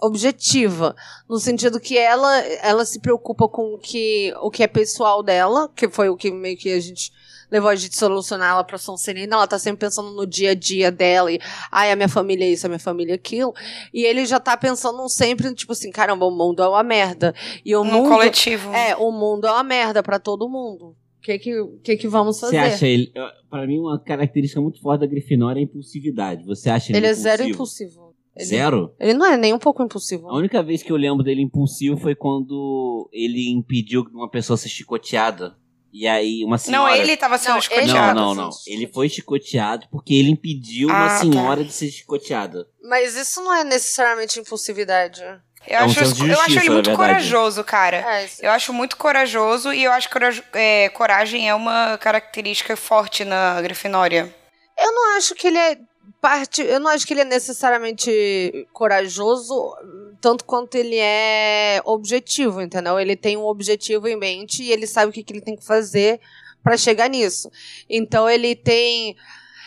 objetiva, no sentido que ela ela se preocupa com o que o que é pessoal dela, que foi o que meio que a gente levou a gente a solucionar ela pra Sonserina, ela tá sempre pensando no dia a dia dela e, ai, a minha família é isso, a minha família é aquilo. E ele já tá pensando sempre, tipo assim, caramba, o mundo é uma merda. E o No mundo, coletivo. É, o mundo é uma merda pra todo mundo. O que que, que que vamos fazer? Você acha ele. Pra mim, uma característica muito forte da Grifinória é a impulsividade. Você acha ele, Ele é impulsivo? zero impulsivo. Ele, Zero? Ele não é nem um pouco impulsivo. A única vez que eu lembro dele impulsivo foi quando ele impediu uma pessoa ser chicoteada. E aí, uma Não, senhora. ele tava sendo Não, Não, chicoteado. não, não. assim, Ele foi chicoteado porque ele impediu uma Ah, tá. senhora de ser chicoteada. Mas isso não é necessariamente impulsividade. Eu, É um acho, de eu acho justiça, ele muito verdade. corajoso, cara. É, Eu acho muito corajoso e eu acho que coraj- é, coragem é uma característica forte na Grifinória. Eu não acho que ele é parte. Eu não acho que ele é necessariamente corajoso, tanto quanto ele é objetivo, entendeu? Ele tem um objetivo em mente e ele sabe o que, que ele tem que fazer pra chegar nisso. Então ele tem.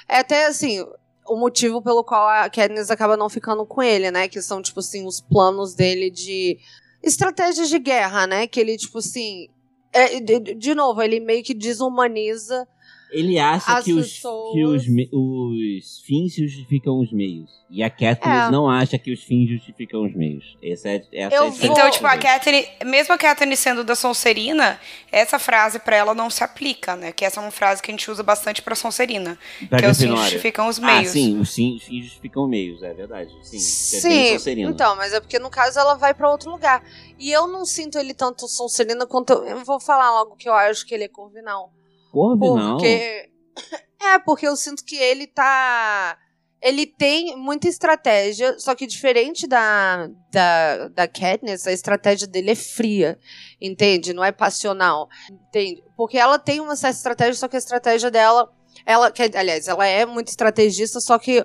É até assim. O motivo pelo qual a Katniss acaba não ficando com ele, né? Que são, tipo assim, os planos dele de estratégias de guerra, né? Que ele, tipo assim. é, de, de novo, ele meio que desumaniza Ele acha As que, os, pessoas- que os, os fins justificam os meios. E a Katniss É. não acha que os fins justificam os meios. Essa é, essa Eu é a vou-. Então, tipo, a. Catherine, mesmo a Catherine sendo da Sonserina, essa frase pra ela não se aplica, né? Que essa é uma frase que a gente usa bastante pra Sonserina. Pra que é os fins justificam os Ah, meios. sim, os fins, os fins justificam os meios, é verdade. Sim, é Sim, Sonserina. então, mas é porque no caso ela vai pra outro lugar. E eu não sinto ele tanto Sonserina quanto. Eu, eu vou falar logo que eu acho que ele é Corvinal. Corvinal. Porque. É, porque eu sinto que ele tá. Ele tem muita estratégia, só que diferente da, da, da Katniss, a estratégia dele é fria, entende? Não é passional, entende? Porque ela tem uma certa estratégia, só que a estratégia dela, ela, que, aliás, ela é muito estrategista, só que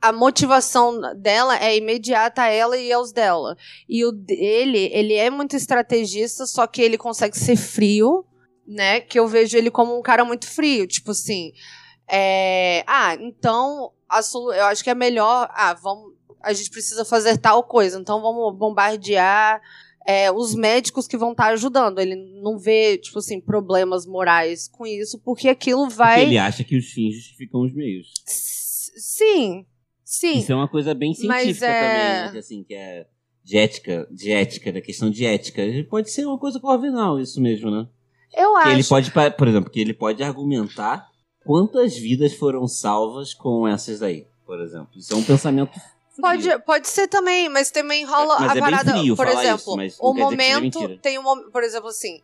a motivação dela é imediata a ela e aos dela. E o dele, ele é muito estrategista, só que ele consegue ser frio, né? Que eu vejo ele como um cara muito frio, tipo assim. é, ah, então a solu- eu acho que é melhor. Ah, vamos. A gente precisa fazer tal coisa, então vamos bombardear é, os médicos que vão estar ajudando. Ele não vê, tipo assim, problemas morais com isso, porque aquilo Porque vai. ele acha que os fins justificam os meios. S- Sim, sim. Isso é uma coisa bem científica é- também, né? Que, assim, que é de ética, de ética, da questão de ética. Pode ser uma coisa corvinal, isso mesmo, né? Eu Que acho. ele pode, por exemplo, que ele pode argumentar quantas vidas foram salvas com essas aí, por exemplo. Isso é um pensamento frio. Pode, pode ser também, mas também rola Mas a é bem parada. frio por falar exemplo, isso, o momento tem um momento, por exemplo, assim,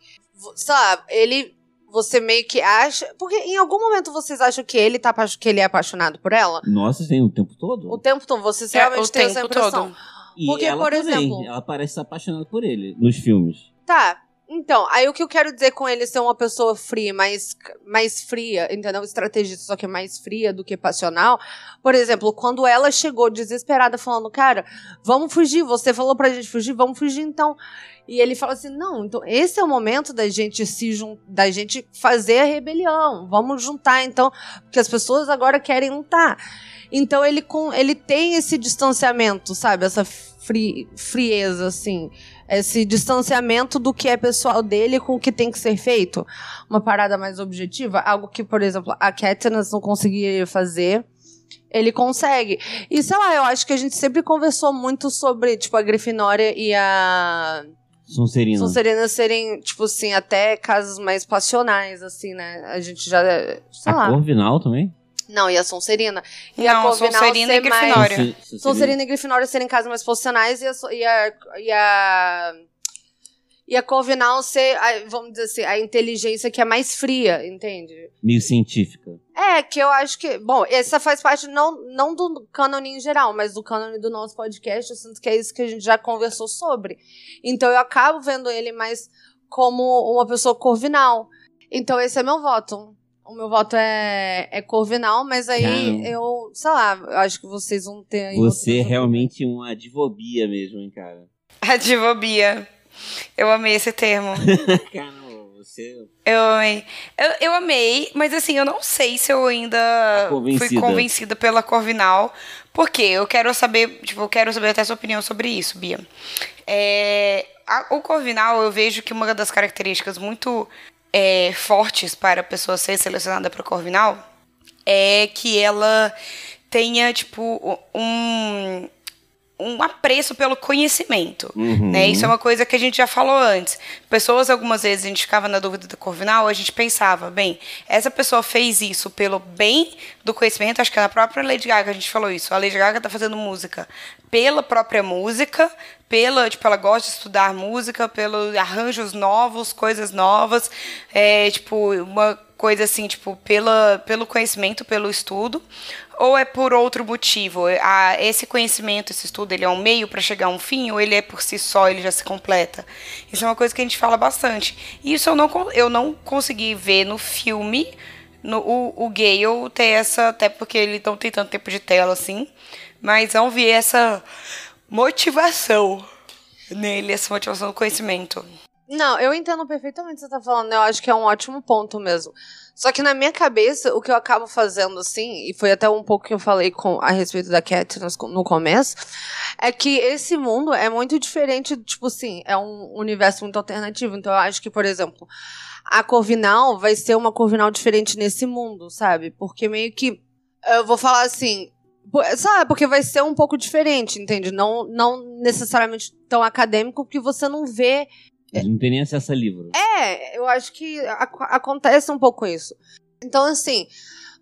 sabe, ele você meio que acha, porque em algum momento vocês acham que ele tá que ele é apaixonado por ela? Nossa, tem o tempo todo? O tempo todo, vocês É, realmente têm essa tempo impressão. todo. E porque, ela por também, exemplo- ela parece apaixonada por ele nos filmes. Tá. Então, aí o que eu quero dizer com ele ser uma pessoa fria, mais, mais fria, entendeu? Estrategista, só que mais fria do que passional. Por exemplo, quando ela chegou desesperada falando, cara, vamos fugir, você falou pra gente fugir, vamos fugir então. E ele fala assim: não, então esse é o momento da gente se da gente fazer a rebelião. Vamos juntar, então, porque as pessoas agora querem lutar. Então ele, com, ele tem esse distanciamento, sabe? Essa fri, frieza, assim esse distanciamento do que é pessoal dele com o que tem que ser feito. Uma parada mais objetiva, algo que, por exemplo, a Katniss não conseguiria fazer. Ele consegue. E sei lá, eu acho que a gente sempre conversou muito sobre, tipo, a Grifinória e a Sonserina. Sonserina serem, tipo assim, até casos mais passionais, assim, né? A gente já. Sei A lá. Corvinal também? Não, e a Sonserina. E a Não, Corvinal Sonserina ser e mais- Grifinória. Sonse- Sonserina e Grifinória serem casos mais funcionais e a, e a, e a, e a Corvinal ser, a- vamos dizer assim, a inteligência que é mais fria, entende? Meio científica. É, que eu acho que. Bom, essa faz parte não, não do cânone em geral, mas do cânone do nosso podcast. Eu sinto que é isso que a gente já conversou sobre. Então eu acabo vendo ele mais como uma pessoa corvinal. Então esse é meu voto. O meu voto é, é Corvinal, mas aí Caramba. eu, sei lá, eu acho que vocês vão ter aí. Você é realmente uma advobia mesmo, hein, cara? Advobia. Eu amei esse termo. Caramba, você. Eu amei. Eu, eu amei, mas assim, eu não sei se eu ainda Tá fui convencida. convencida pela Corvinal. Porque eu quero saber, tipo, eu quero saber até a sua opinião sobre isso, Bia. É, a- o Corvinal, eu vejo que uma das características muito é, fortes para a pessoa ser selecionada para Corvinal é que ela tenha, tipo, um, um apreço pelo conhecimento. Uhum. Né? Isso é uma coisa que a gente já falou antes. Pessoas, algumas vezes, a gente ficava na dúvida do Corvinal, a gente pensava, bem, essa pessoa fez isso pelo bem do conhecimento, acho que é na própria Lady Gaga a gente falou isso. A Lady Gaga tá fazendo música pela própria música, pela, tipo, ela gosta de estudar música, pelos arranjos novos, coisas novas, é, tipo, uma coisa assim, tipo, pela, pelo conhecimento, pelo estudo, ou é por outro motivo? A, esse conhecimento, esse estudo, ele é um meio para chegar a um fim, ou ele é por si só, ele já se completa? Isso é uma coisa que a gente fala bastante. Isso eu não, eu não consegui ver no filme, no, o, o Gale ter essa, até porque ele não tem tanto tempo de tela assim, mas não vi essa motivação nele, essa motivação do conhecimento. Não, eu entendo perfeitamente o que você tá falando. Eu acho que é um ótimo ponto mesmo. Só que na minha cabeça, o que eu acabo fazendo, assim, e foi até um pouco que eu falei com, a respeito da Katniss no começo, é que esse mundo é muito diferente, tipo assim, é um universo muito alternativo. Então eu acho que, por exemplo, a Corvinal vai ser uma Corvinal diferente nesse mundo, sabe? Porque meio que. Eu vou falar assim. Sabe, porque vai ser um pouco diferente, entende? Não, não necessariamente tão acadêmico, porque você não vê Não tem nem acesso a livro. é, eu acho que ac- acontece um pouco isso. Então, assim,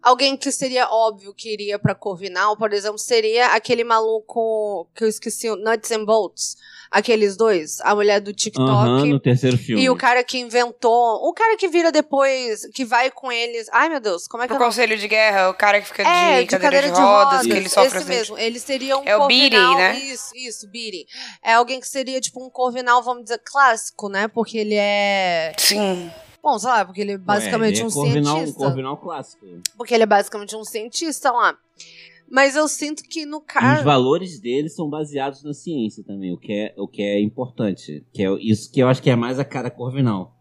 alguém que seria óbvio que iria pra Corvinal, por exemplo, seria aquele maluco que eu esqueci, Nuts and Bolts. Aqueles dois, a mulher do TikTok. Aham, no terceiro filme. E o cara que inventou. O cara que vira depois, que vai com eles. Ai, meu Deus, como é que é? o conselho de guerra, o cara que fica de, é, cadeira, de rodas, que ele sofre esse mesmo. Ele seria um É o Beatty, corvinal. né? Isso, isso, Beatty. É alguém que seria tipo um corvinal, vamos dizer, clássico, né? Porque ele é. Sim. Bom, sei lá, porque ele é basicamente Ué, ele é um corvinal, cientista. Um corvinal clássico. Porque ele é basicamente um cientista lá. Mas eu sinto que no E os caso. valores dele são baseados na ciência também, o que é, o que é importante. Que é isso que eu acho que é mais a cara corvinal.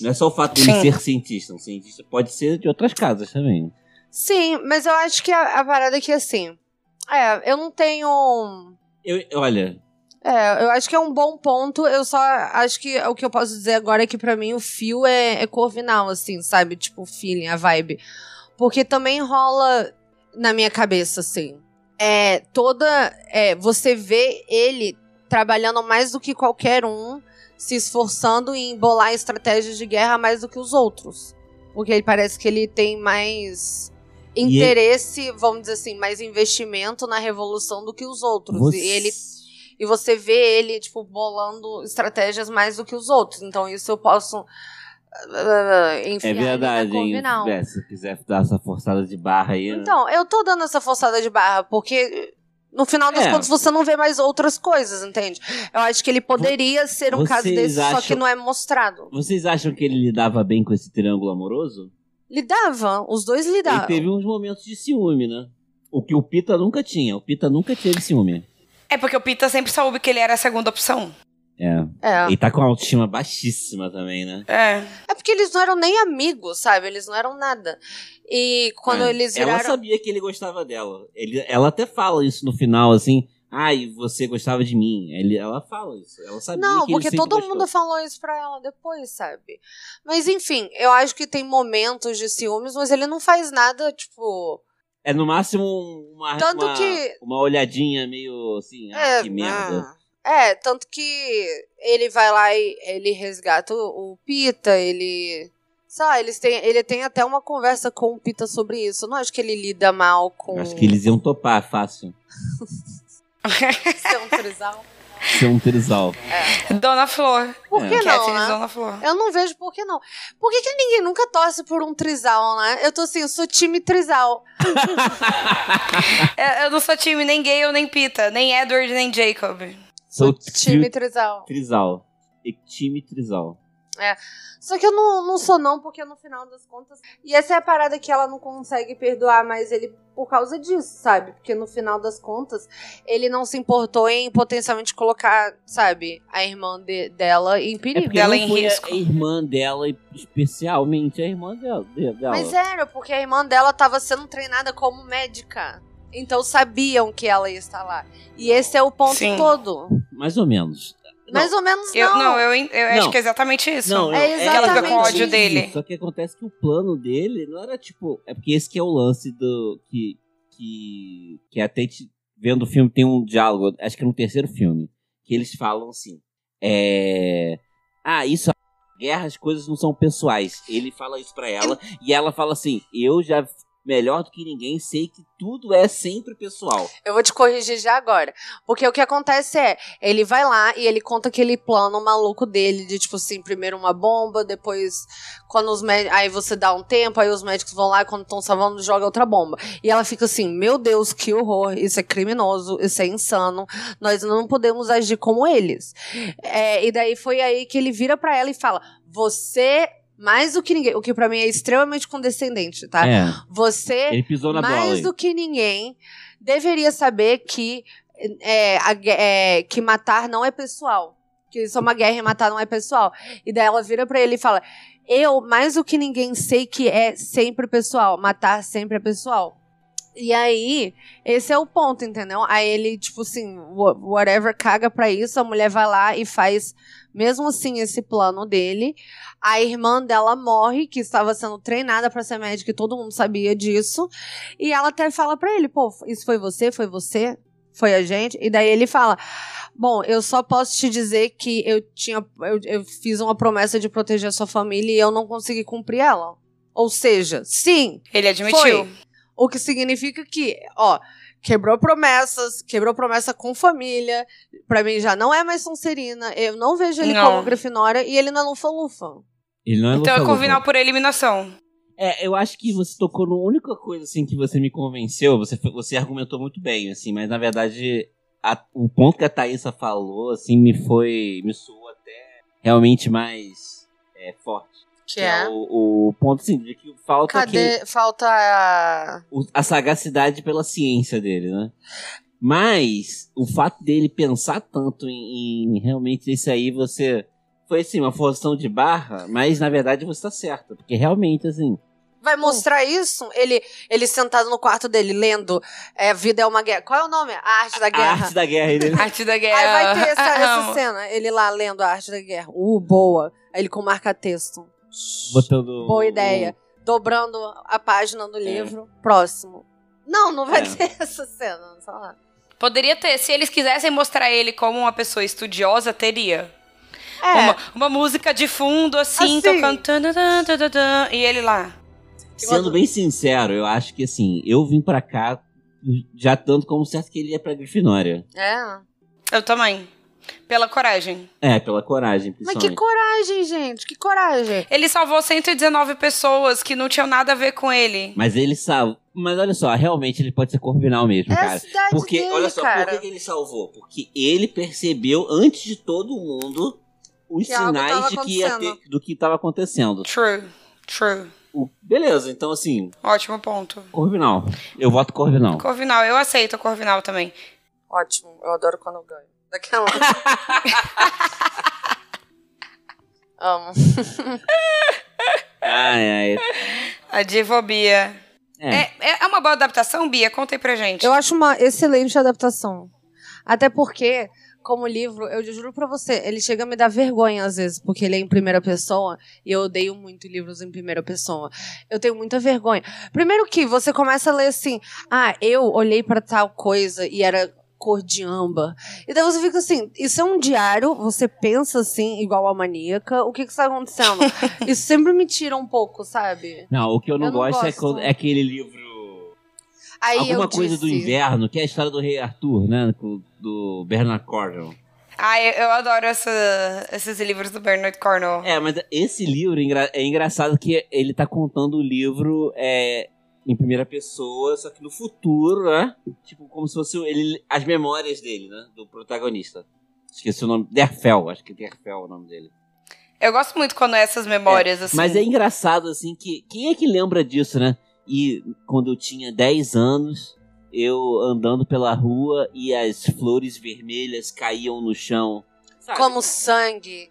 Não é só o fato de ele ser cientista. Um cientista pode ser de outras casas também. Sim, mas eu acho que a, a parada é que assim. É, eu não tenho. Eu, olha, É, eu acho que é um bom ponto. Eu só acho que o que eu posso dizer agora é que pra mim o fio é, é corvinal, assim, sabe? Tipo, o feeling, a vibe. Porque também rola na minha cabeça, assim. É, toda. É, você vê ele trabalhando mais do que qualquer um, se esforçando em bolar estratégias de guerra mais do que os outros. Porque ele parece que ele tem mais interesse, vamos dizer assim, mais investimento na revolução do que os outros. você... E ele e você vê ele, tipo, bolando estratégias mais do que os outros. Então, isso eu posso. Enfiar É verdade, hein? É, se quiser dar essa forçada de barra aí. né? Então, eu tô dando essa forçada de barra, porque no final das É. contas você não vê mais outras coisas, entende? Eu acho que ele poderia ser um caso desse, só acham- que não é mostrado. Vocês acham que ele lidava bem com esse triângulo amoroso? Lidava, os dois Ele lidavam. teve uns momentos de ciúme, né? O que o Pita nunca tinha. O Pita nunca teve ciúme. É porque o Pita sempre soube que ele era a segunda opção. É. É. E tá com a autoestima baixíssima também, né? É. É porque eles não eram nem amigos, sabe? Eles não eram nada. E quando É. eles Ela viraram. sabia que ele gostava dela. Ele, ela até fala isso no final, assim. Ai, você gostava de mim. Ele, ela fala isso. Ela sabia Não, que porque todo gostou. mundo falou isso pra ela depois, sabe? Mas enfim, eu acho que tem momentos de ciúmes, mas ele não faz nada, tipo. É no máximo uma, Tanto uma, que- uma olhadinha meio assim, ah, é, que merda. ah, É, tanto que ele vai lá e ele resgata o, o Pita, ele. Sei lá, eles têm, ele tem até uma conversa com o Pita sobre isso. Eu não acho que ele lida mal com. Acho que eles iam topar fácil. ser um trisal. Ser um trisal. Dona Flor. Por É. que não, Katniss né? Dona Flor. Eu não vejo por que não. Por que, que ninguém nunca torce por um trisal, né? Eu tô assim, eu sou time trisal. É, Eu não sou time nem Gale nem Pita, nem Edward nem Jacob. Time trisal. trisal. E time trisal. Só que eu não, não sou não, porque no final das contas... E essa é a parada que ela não consegue perdoar mais ele por causa disso, sabe? Porque no final das contas, ele não se importou em potencialmente colocar, sabe, a irmã de- dela em É perigo. porque Dela em risco. a irmã dela, especialmente a irmã dela. de- dela. Mas era, porque a irmã dela tava sendo treinada como médica. Então sabiam que ela ia estar lá. E esse é o ponto Sim. todo. Mais ou menos. Mais ou menos Eu, não. não, eu, eu Não. acho que é exatamente isso. Não, não, É que ela fica com exatamente ódio isso. dele. Só que acontece que o plano dele não era tipo. É porque esse que é o lance do. Que. Que, que até te- vendo o filme tem um diálogo, acho que é no terceiro filme, que eles falam assim. É. Ah, isso. Guerra, as coisas não são pessoais. Ele fala isso pra ela e ela fala assim: Eu já, melhor do que ninguém, sei que tudo é sempre pessoal. Eu vou te corrigir já agora. Porque o que acontece é, ele vai lá e ele conta aquele plano maluco dele de, tipo assim, primeiro uma bomba, depois quando os médicos. Aí você dá um tempo, aí os médicos vão lá e quando estão salvando, joga outra bomba. E ela fica assim, meu Deus, que horror, isso é criminoso, isso é insano, nós não podemos agir como eles. É, e daí foi aí que ele vira pra ela e fala: Você. Mais do que ninguém, o que pra mim é extremamente condescendente, tá? É. Você Ele pisou na bola. mais aí. do que ninguém, deveria saber que, é, a é, que matar não é pessoal. Que isso é uma guerra e matar não é pessoal. E daí ela vira pra ele e fala: Eu, mais do que ninguém, sei que é sempre pessoal. Matar sempre é pessoal. E aí, esse é o ponto, entendeu? Aí ele, tipo assim, wha- whatever, caga pra isso, a mulher vai lá e faz, mesmo assim, esse plano dele. A irmã dela morre, que estava sendo treinada pra ser médica e todo mundo sabia disso. E ela até fala pra ele, pô, isso foi você? Foi você? Foi a gente? E daí ele fala: Bom, eu só posso te dizer que eu tinha. Eu, eu fiz uma promessa de proteger a sua família e eu não consegui cumprir ela. Ou seja, sim, Ele admitiu. Foi. O que significa que, ó, quebrou promessas, quebrou promessa com família. Pra mim já não é mais Sonserina. Eu não vejo ele Não. como Grifinória e ele não é Lufa-Lufa. Ele não é Então é Lufa-Lufa. Corvinal por eliminação. É, eu acho que você tocou na única coisa assim que você me convenceu. Você, você argumentou muito bem, assim, mas na verdade a- o ponto que a Thaísa falou, assim, me foi. me soou até realmente mais é, forte. Que é. o, o ponto assim, de que falta aquele- Cadê? Falta a. o- a sagacidade pela ciência dele, né? Mas o fato dele pensar tanto em, em realmente isso aí, você. Foi assim, uma forçação de barra, mas na verdade você tá certa. Porque realmente, assim. Vai mostrar isso? Ele, ele sentado no quarto dele, lendo é, Vida é uma Guerra. Qual é o nome? A Arte da A Guerra. arte da guerra ele. Arte da guerra. Aí vai ter essa, essa cena, ele lá lendo a Arte da Guerra. Uh, boa. Aí ele com marca-texto. Botando. Boa o- ideia. Dobrando a página do livro. Próximo. Não, não vai É. ter essa cena. Só lá. Poderia ter. Se eles quisessem mostrar ele como uma pessoa estudiosa, teria. É, Uma, uma música de fundo, assim, Assim. tocando. tan, tan, e ele lá. Sendo bem sincero, eu acho que assim, eu vim pra cá já tanto como certo que ele ia pra Grifinória. é. Eu também. Pela coragem. É, pela coragem, Mas que coragem, gente. Que coragem. Ele salvou 119 pessoas que não tinham nada a ver com ele. Mas ele salva. Mas olha só, realmente ele pode ser corvinal mesmo, É a cara. cidade Porque, dele, olha só, cara. por que, ele salvou? Porque ele percebeu antes de todo mundo os Que sinais de que ia ter, do que estava acontecendo. True. True. Beleza, então assim, Ótimo ponto. Corvinal. Eu voto Corvinal. Corvinal, eu aceito Corvinal também. Ótimo. Eu adoro quando eu ganho. Daquela. Amo. Ai, ai. A Divobia. É. É, é, é uma boa adaptação, Bia? Conta aí pra gente. Eu acho uma excelente adaptação. Até porque, como livro, eu juro pra você, ele chega a me dar vergonha às vezes, porque ele é em primeira pessoa, e eu odeio muito livros em primeira pessoa. Eu tenho muita vergonha. Primeiro que você começa a ler assim, ah, eu olhei pra tal coisa e era cor de âmbar. E daí você fica assim, isso é um diário, você pensa assim, igual a maníaca, o que que está acontecendo? isso sempre me tira um pouco, sabe? Não, o que eu não, Eu não gosto, É, gosto. é aquele livro. Aí alguma eu coisa do disse- inverno, que é a história do Rei Arthur, né? Do Bernard Cornwell. Ah, eu, eu adoro essa- esses livros do Bernard Cornwell. É, mas esse livro engra- é engraçado que ele tá contando o livro é, em primeira pessoa, só que no futuro, né? Tipo, como se fosse ele, as memórias dele, né? Do protagonista. Esqueci o nome. Derfel, acho que Derfel é o nome dele. Eu gosto muito quando é essas memórias, assim. Mas é engraçado, assim, que quem é que lembra disso, né? E quando eu tinha 10 anos, eu andando pela rua e as flores vermelhas caíam no chão. Sabe? Como sangue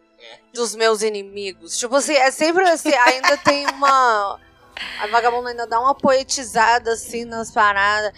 dos meus inimigos. Tipo assim, é sempre assim, ainda tem uma. A vagabunda ainda dá uma poetizada assim nas paradas.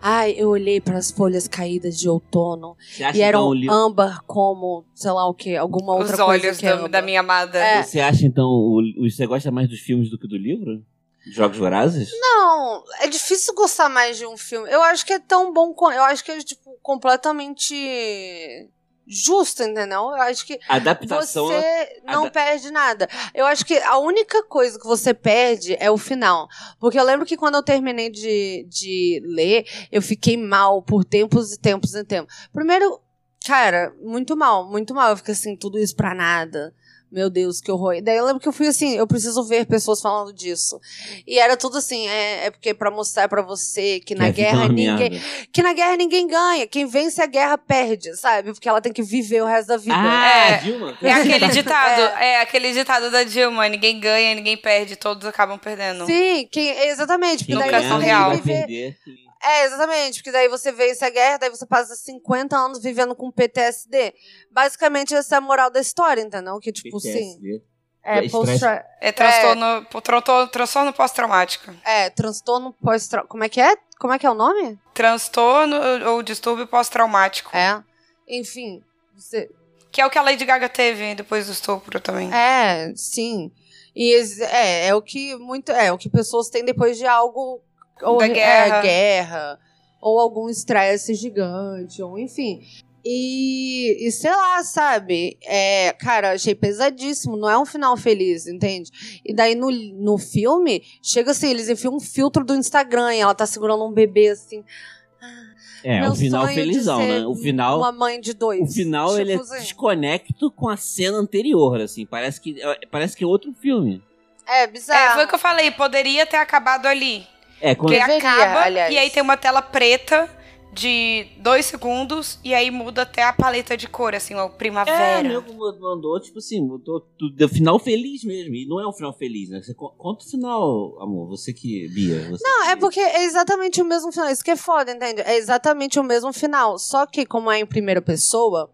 Ai, eu olhei para as folhas caídas de outono Você acha e eram então li- âmbar como, sei lá o que, alguma outra Os coisa olhos que é da, minha amada. É. Você acha então o, o- você gosta mais dos filmes do que do livro? Jogos Vorazes? Não, é difícil gostar mais de um filme. Eu acho que é tão bom, eu acho que é tipo completamente justo, entendeu? Eu acho que adaptação você não perde nada. Eu acho que a única coisa que você perde é o final. Porque eu lembro que quando eu terminei de, de ler, eu fiquei mal por tempos e tempos e tempos. Primeiro, cara, muito mal, muito mal. Eu fiquei assim, tudo isso pra nada. Meu Deus, que horror. E daí eu lembro que eu fui assim, eu preciso ver pessoas falando disso. E era tudo assim, é, é porque pra mostrar pra você que na que fica guerra uma ninguém, que na guerra ninguém ganha. Quem vence a guerra perde, sabe? Porque ela tem que viver o resto da vida. Ah, É, Dilma. É aquele ditado, é. aquele ditado da Dilma, ninguém ganha, ninguém perde, todos acabam perdendo. Sim, quem, exatamente. Porque Quem daí Nunca você que vai viver. É, exatamente. Porque daí você vence a guerra, daí você passa 50 anos vivendo com PTSD. Basicamente, essa é a moral da história, entendeu? Que, tipo, sim. PTSD. É, Estresse. post É transtorno, transtorno, transtorno pós-traumático. é transtorno pós Como é que é? Como é que é o nome? Transtorno ou distúrbio pós-traumático. É. Enfim. Você, Que é o que a Lady Gaga teve depois do estupro também. É, sim. E é, é o que muito é o que pessoas têm depois de algo ou Da é, guerra. guerra ou algum estresse gigante ou enfim. E, e sei lá, sabe? É, cara, achei pesadíssimo. Não é um final feliz, entende? E daí no, no filme, chega assim, eles enfiam um filtro do Instagram e ela tá segurando um bebê assim. É, Meu o final felizão, né? O final, Uma mãe de dois. o final Tipo ele é assim. desconecto com a cena anterior, assim. Parece que, parece que é outro filme. É É, bizarro. foi o que eu falei, poderia ter acabado ali. É, quando, Que Deveria, acaba aliás. e aí tem uma tela preta de dois segundos e aí muda até a paleta de cor, assim, ó, É, primavera. meu mandou, tipo assim, mudou tudo. Deu final feliz mesmo. E não é um final feliz, né? Você co- conta o final, amor. Você que. Bia. Você Não, é que- porque é exatamente o mesmo final. Isso que é foda, entende? É exatamente o mesmo final. Só que, como é em primeira pessoa,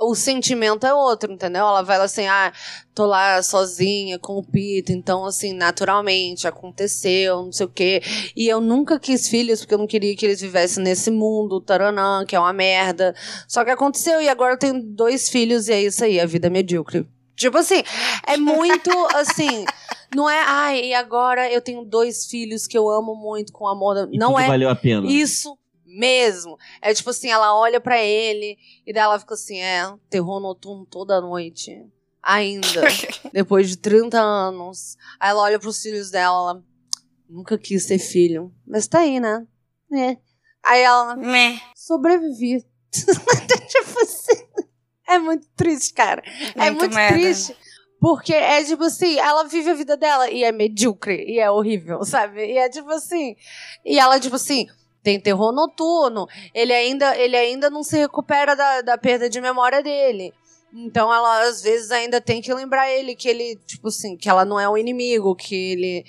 o sentimento é outro, entendeu? Ela vai lá assim, ah, tô lá sozinha com o Pito, então, assim, naturalmente aconteceu, não sei o quê. E eu nunca quis filhos porque eu não queria que eles vivessem nesse mundo, taranã, que é uma merda. Só que aconteceu e agora eu tenho dois filhos e é isso aí, a vida é medíocre. Tipo assim, é muito assim. Não é, ai, e agora eu tenho dois filhos que eu amo muito com amor. da-" E Não é valeu a pena. isso mesmo. É tipo assim, ela olha pra ele e daí ela fica assim, é, terror noturno toda noite. Ainda. depois de 30 anos. Aí ela olha pros filhos dela, ela nunca quis ter filho. Mas tá aí, né? É. Aí ela, Meh. sobrevivi. tipo assim. É muito triste, cara. é Muito muito merda. triste. Porque é tipo assim, ela vive a vida dela e é medíocre e é horrível, sabe? E é tipo assim. E ela, tipo assim, tem terror noturno. Ele ainda, ele ainda não se recupera da, da perda de memória dele. Então ela, às vezes, ainda tem que lembrar ele que ele, tipo assim, que ela não é um inimigo, que ele.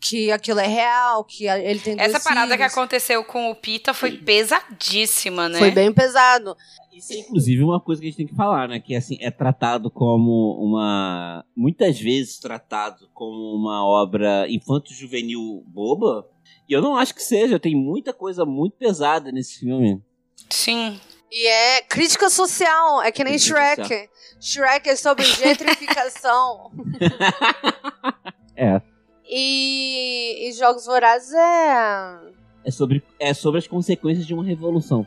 Que aquilo é real, que ele tem Essa parada que filhos. aconteceu com o Pita foi pesadíssima, né? Foi bem pesado. Isso é inclusive uma coisa que a gente tem que falar, né? Que assim, é tratado como uma. Muitas vezes tratado como uma obra infanto-juvenil boba. E eu não acho que seja, tem muita coisa muito pesada nesse filme. Sim. E é crítica social, é que nem Crítica Shrek. Shrek é sobre gentrificação. É. e, e Jogos Vorazes é. É sobre, é sobre as consequências de uma revolução.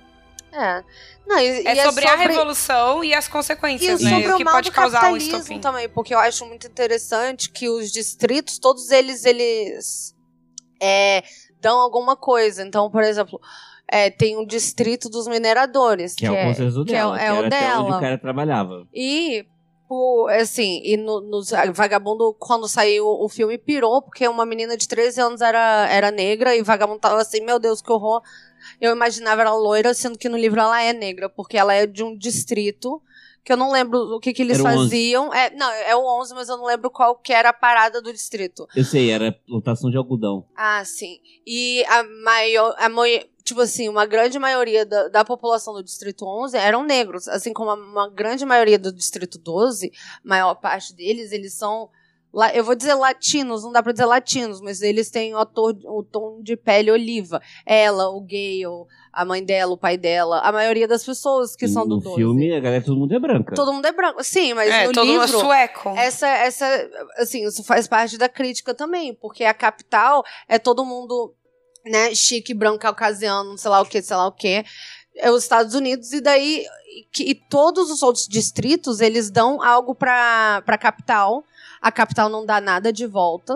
É. Não, e, É e sobre, a revolução e as E consequências, sobre né? O o que mal pode do causar um estopim. também, porque eu acho muito interessante que os distritos, todos eles, eles é, dão alguma coisa. Então, por exemplo, é, tem um distrito dos mineradores, Que, é, o consenso que é, dela. é que era o até onde dela. o cara trabalhava. E, por, assim, e no, a Vagabundo, quando saiu o filme, pirou, porque uma menina de 13 anos era, era negra, e Vagabundo tava assim, meu Deus, que horror. Eu imaginava ela loira, sendo que no livro ela é negra, porque ela é de um distrito que eu não lembro o que, que eles Era o 11. faziam. É, não, é o 11, mas eu não lembro qual que era a parada do distrito. Eu sei, era plantação de algodão. Ah, sim. E a maior. A tipo assim, uma grande maioria da, da população do Distrito 11 eram negros. Assim como uma grande maioria do Distrito 12, maior parte deles, eles são. La- Eu vou dizer latinos, não dá pra dizer latinos, mas eles têm o, tor- o tom de pele oliva. Ela, o Gale, a mãe dela, o pai dela, a maioria das pessoas que são do no 12. filme, a galera todo mundo é branca. Todo mundo é branco. Sim, mas é, no todo mundo é livro. sueco. Essa, essa, assim, isso faz parte da crítica também, porque a capital é todo mundo, né, chique, branco, caucasiano, sei lá o que, sei lá o que, é os Estados Unidos, e daí, e, que- e todos os outros distritos, eles dão algo pra, pra capital, a capital não dá nada de volta,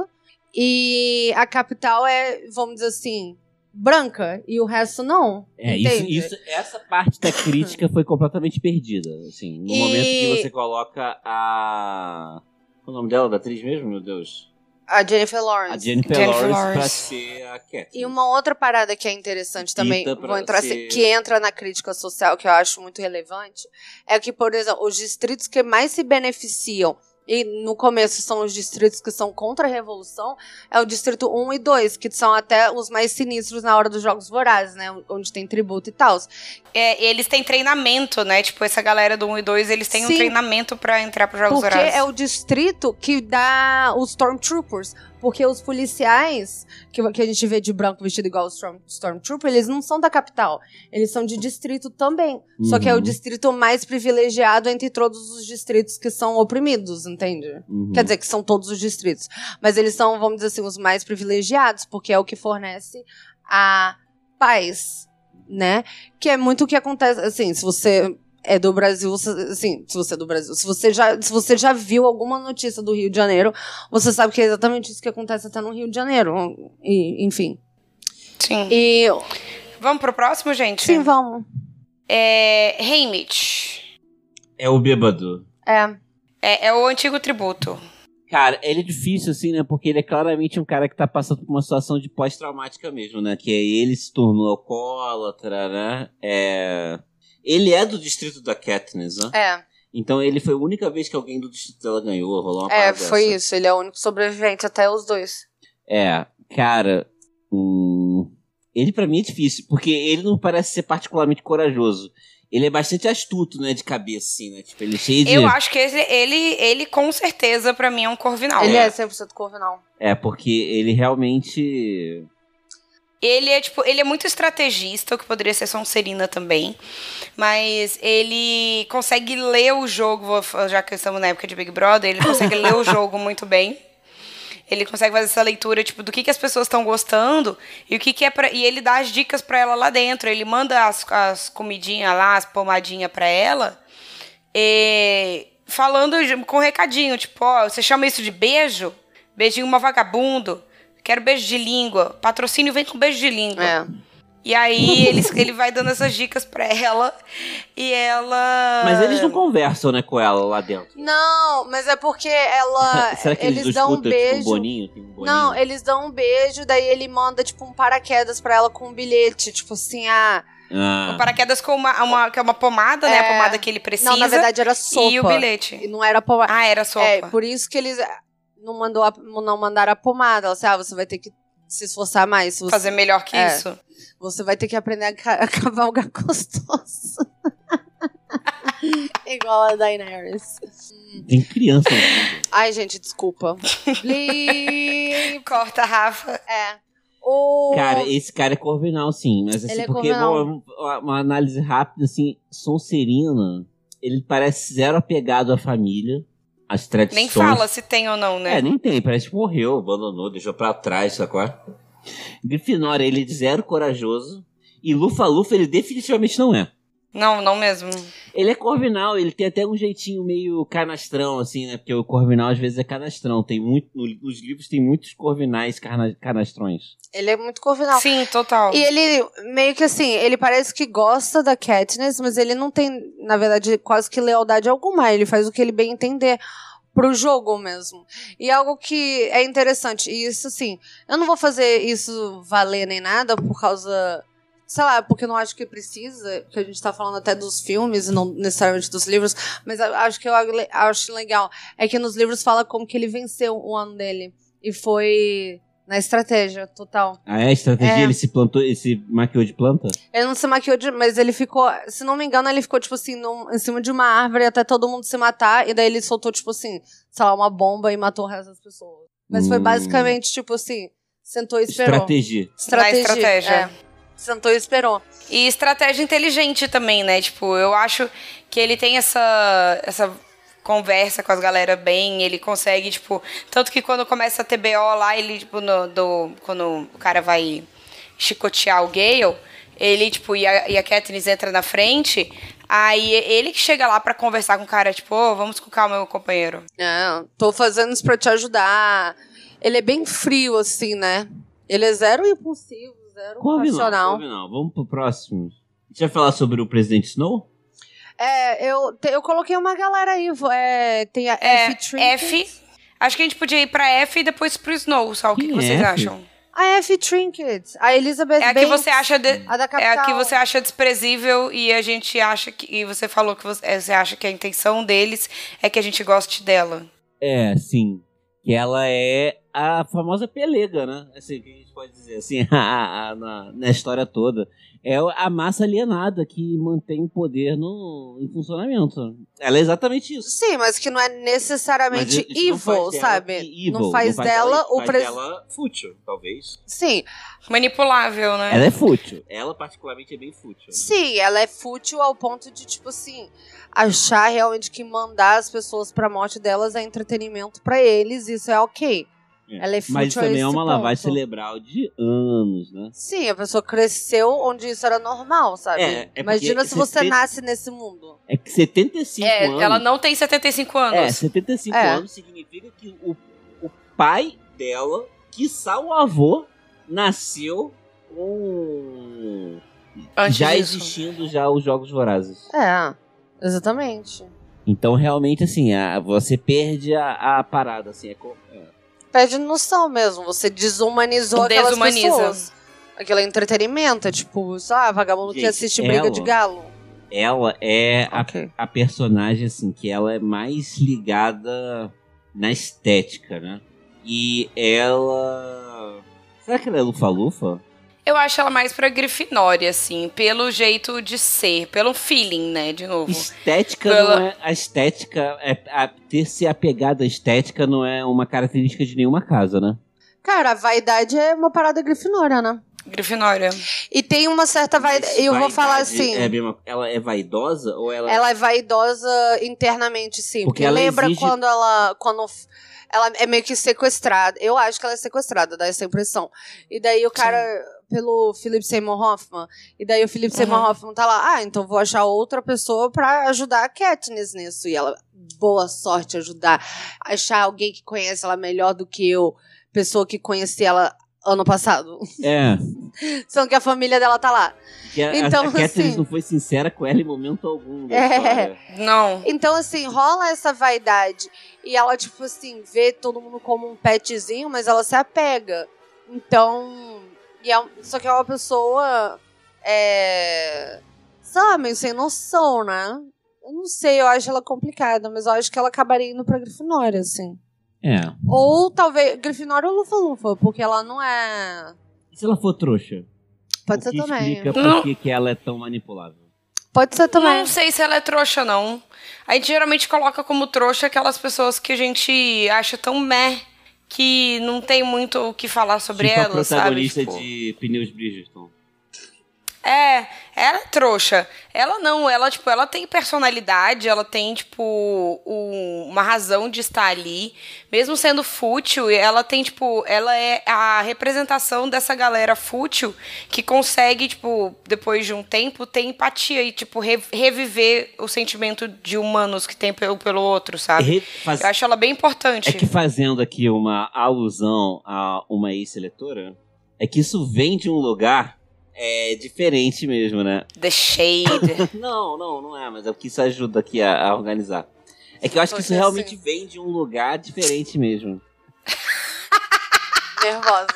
e a capital é, vamos dizer assim, branca, e o resto não, É, isso, isso, essa parte da crítica foi completamente perdida. Assim, no E- momento que você coloca a. Qual é o nome dela, da atriz mesmo, meu Deus? A Jennifer Lawrence. A Jennifer, Jennifer Lawrence, pra Lawrence. ser a Cat. E uma outra parada que é interessante também, Dita pra vou entrar, ser- que entra na crítica social, que eu acho muito relevante, é que, por exemplo, os distritos que mais se beneficiam, e no começo são os distritos que são contra a revolução, é o distrito 1 e 2, que são até os mais sinistros na hora dos jogos vorazes, né? Onde tem tributo e tal. É, eles têm treinamento, né? Tipo, essa galera do 1 e 2, eles têm um Sim. treinamento pra entrar pros Jogos Porque Vorazes. é o distrito que dá os Stormtroopers. Porque os policiais que, que a gente vê de branco vestido igual os Storm, Stormtrooper, eles não são da capital. Eles são de distrito também. Só que é o Uhum. distrito mais privilegiado entre todos os distritos que são oprimidos, entende? Uhum. Quer dizer, que são todos os distritos. Mas eles são, vamos dizer assim, os mais privilegiados, porque é o que fornece a paz, né? Que é muito o que acontece, assim, se você é do Brasil, você- assim, se você é do Brasil, se você já, se você já viu alguma notícia do Rio de Janeiro, você sabe que é exatamente isso que acontece até no Rio de Janeiro, e, enfim. Sim. E Vamos pro próximo, gente? sim, vamos. É. Haymitch. É o bêbado. É. É, é o antigo tributo. Cara, ele é difícil, assim, né? Porque ele é claramente um cara que tá passando por uma situação de pós-traumática mesmo, né? Que é ele se tornou alcoólatra, né? É... Ele é do distrito da Katniss, né? É, Então ele foi a única vez que alguém do distrito dela ganhou, rolou uma é, foi dessa. isso. Ele é o único sobrevivente, até os dois. É, cara, hum, ele pra mim é difícil, porque ele não parece ser particularmente corajoso. Ele é bastante astuto, né, de cabeça, assim, né? Tipo, ele é cheio de... Eu acho que esse- ele, ele com certeza, pra mim, é um corvinal. Ele é 100% corvinal. É, porque ele realmente... Ele é, tipo, ele é muito estrategista, o que poderia ser Sonserina também. Mas ele consegue ler o jogo, já que estamos na época de Big Brother, ele consegue ler o jogo muito bem. Ele consegue fazer essa leitura, tipo, do que, que as pessoas estão gostando e o que, que é pra, E ele dá as dicas pra ela lá dentro. Ele manda as, as comidinhas lá, as pomadinhas pra ela. e falando com recadinho, tipo, ó, você chama isso de beijo? Beijinho uma vagabundo. Quero beijo de língua. Patrocínio vem com beijo de língua. É. E aí ele, ele vai dando essas dicas pra ela. E ela. Mas eles não conversam, né, com ela lá dentro. Não, mas é porque ela. Será que eles, eles dão um escutam, tipo, beijo. um boninho? Tem um boninho? Não, eles dão um beijo, daí ele manda, tipo, um paraquedas pra ela com um bilhete. Tipo assim, ah. Ah, O paraquedas com uma, uma, que é uma pomada, né? A É. pomada que ele precisa. Não, na verdade era sopa. E o bilhete. E não era pomada. Ah, era sopa. É, por isso que eles não, mandou a- não mandaram a pomada. Ela disse, ah, você vai ter que se esforçar mais. Você, Fazer melhor que É. isso. você vai ter que aprender a, ca- a cavalgar gostoso. Igual a Daenerys. tem criança. Ai, gente, desculpa. Corta, Rafa. É. O... Cara, esse cara é corvinal, sim. Mas assim, Ele é porque corvinal. bom, uma, uma análise rápida, assim, Sonserina, ele parece zero apegado à família, às tradições. Nem fala se tem ou não, né? É, nem tem, parece que morreu, abandonou, deixou pra trás, sacou? Grifinória, ele é de zero corajoso. E Lufa-Lufa, ele definitivamente não é. Não, não mesmo. Ele é corvinal, ele tem até um jeitinho meio canastrão, assim, né? Porque o corvinal às vezes é canastrão. Tem muito, no- nos livros tem muitos corvinais carna- canastrões. Ele é muito corvinal. Sim, total. E ele, meio que assim, ele parece que gosta da Katniss, mas ele não tem, na verdade, quase que lealdade alguma. Ele faz o que ele bem entender pro jogo mesmo. E algo que é interessante, e isso assim, eu não vou fazer isso valer nem nada por causa sei lá, porque eu não acho que precisa, que a gente tá falando até dos filmes e não necessariamente dos livros, mas eu acho que eu acho legal é que nos livros fala como que ele venceu o ano dele. E foi na estratégia total. Ah, é? Estratégia? É. Ele se plantou, ele se maquiou de planta? Ele não se maquiou, de, mas ele ficou, se não me engano, ele ficou, tipo assim, num- em cima de uma árvore até todo mundo se matar, e daí ele soltou, tipo assim, sei lá, uma bomba e matou o resto das pessoas. Mas foi Hum. basicamente, tipo assim, sentou e esperou. Estratégia. Estratégia. Na estratégia. É. Sentou e esperou. E estratégia inteligente também, né? Tipo, eu acho que ele tem essa, essa conversa com as galera bem, ele consegue, tipo. Tanto que quando começa a TBO lá, ele, tipo, no, do, quando o cara vai chicotear o Gale, ele, tipo, e a, e a Katniss entra na frente, aí ele que chega lá pra conversar com o cara, tipo, ô, vamos com calma, meu companheiro. É, tô fazendo isso pra te ajudar. Ele é bem frio, assim, né? Ele é zero impulsivo, zero Couve não, passional. couve não. Vamos pro próximo. Gente vai falar sobre o Presidente Snow? É, eu, te- eu coloquei uma galera aí. É, tem a É, F. F. Acho que a gente podia ir pra F e depois pro Snow, só o que, que é vocês F? acham? A F. Trinket. A Elizabeth É a que Banks, você acha de- A da É a que você acha desprezível e a gente acha que. E você falou que você, é, você acha que a intenção deles é que a gente goste dela. É, sim. Que ela é a famosa pelega, né? Assim, que a gente pode dizer assim, a- a- na, na história toda. É a massa alienada que mantém o poder no, em funcionamento. Ela é exatamente isso. Sim, mas que não é necessariamente Mas não faz evil, dela sabe? evil, não faz dela ela- o faz presidente. dela fútil, talvez. Sim, Manipulável, né? Ela é fútil. Ela, particularmente, é bem fútil. né? sim, ela é fútil ao ponto de, tipo assim, achar realmente que mandar as pessoas pra morte delas é entretenimento pra eles, isso é ok. É. Ela é Mas isso também é uma lavagem cerebral de anos, né? Sim, a pessoa cresceu onde isso era normal, sabe? É, é Imagina se você você tem- nasce nesse mundo. É que 75 É, anos... ela não tem 75 É, anos. 75 É. anos significa que o, o pai dela, quiçá o avô, nasceu com... Antes já disso. existindo já os Jogos Vorazes. É, exatamente. Então, realmente, assim, a- você perde a, a parada, assim. É, co- é. Perde noção mesmo, você desumanizou aquelas Desumaniza. pessoas. Aquele entretenimento, é tipo, sei lá, vagabundo que Gente, assiste briga ela- de galo. Ela é a, Ok. a personagem, assim, que ela é mais ligada na estética, né? E ela... Será que ela é lufa-lufa? Eu acho ela mais pra Grifinória, assim, pelo jeito de ser, pelo feeling, né, de novo. Estética Pela- não é. A estética. É, a, ter se apegado à estética não é uma característica de nenhuma casa, né? Cara, a vaidade é uma parada grifinória, né? Grifinória. E tem uma certa vaidade. Eu vou falar assim. É mesma- ela é vaidosa ou ela. Ela é vaidosa internamente, sim. Porque Porque, ela lembra exige- quando ela. Quando ela é meio que sequestrada. Eu acho que ela é sequestrada, dá essa impressão. E daí o cara. Pelo Philip Seymour Hoffman. E daí o Philip Seymour Uhum. Hoffman tá lá. Ah, então vou achar outra pessoa pra ajudar a Katniss nisso. E ela. Boa sorte ajudar. Achar alguém que conhece ela melhor do que eu. Pessoa que conheci ela ano passado. É. Sendo que a família dela tá lá. Que a, Então, a, a Katniss assim- não foi sincera com ela em momento algum É. história. Não. Então, assim, rola essa vaidade. E ela, tipo assim, vê todo mundo como um petzinho, mas ela se apega. Então. E é, só que é uma pessoa. É. Sabe, sem noção, né? Eu não sei, eu acho ela complicada, mas eu acho que ela acabaria indo pra Grifinória, assim. É. Ou talvez. Grifinória ou Lufa-Lufa, porque ela não é. E se ela for trouxa? Pode o ser que também. explica por Não. que, que ela é tão manipulável. Pode ser também. Não sei se ela é trouxa, não. A gente geralmente coloca como trouxa aquelas pessoas que a gente acha tão meh que não tem muito o que falar sobre tipo a ela, sabe? protagonista Tipo, de Pneus Bridgerton. É, ela é trouxa. Ela não, ela, tipo, ela tem personalidade, ela tem, tipo, um- uma razão de estar ali. Mesmo sendo fútil, ela tem, tipo, ela é a representação dessa galera fútil que consegue, tipo, depois de um tempo, ter empatia e, tipo, re- reviver o sentimento de humanos que tem pelo, pelo outro, sabe? Faz- Eu acho ela bem importante. É que fazendo aqui uma alusão a uma ex-seletora, é que isso vem de um lugar é, diferente mesmo, né? The Shade. Não, não, não é, mas é o que isso ajuda aqui a, a organizar. É que eu acho que isso Porque realmente assim- vem de um lugar diferente mesmo. Nervosa.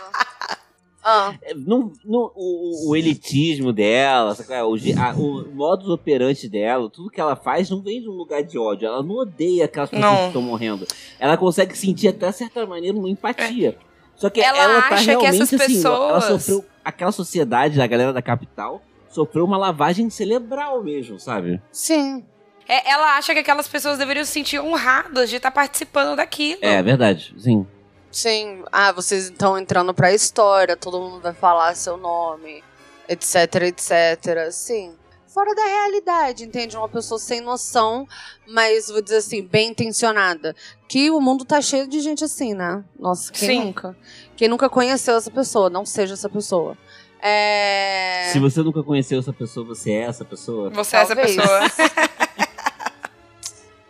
Ah, Não, não- o, o elitismo dela, é? o, a- o modus operandi dela, tudo que ela faz não vem de um lugar de ódio. Ela não odeia aquelas pessoas Não. que estão morrendo. Ela consegue sentir até certa maneira uma empatia. Só que Ela ela, tá acha que realmente essas assim, ela pessoas- sofreu. Aquela sociedade, a galera da capital, sofreu uma lavagem cerebral mesmo, sabe? sim. É, ela acha que aquelas pessoas deveriam se sentir honradas de estar participando daquilo. É, verdade, sim. Sim. Ah, vocês estão entrando pra história, todo mundo vai falar seu nome, etc, etc. Sim. Fora da realidade, entende? Uma pessoa sem noção, mas vou dizer assim, bem intencionada. Que o mundo tá cheio de gente assim, né? Nossa, quem Sim. nunca? Quem nunca conheceu essa pessoa, não seja essa pessoa. É. Se você nunca conheceu essa pessoa, você é essa pessoa. Você é essa Talvez. pessoa.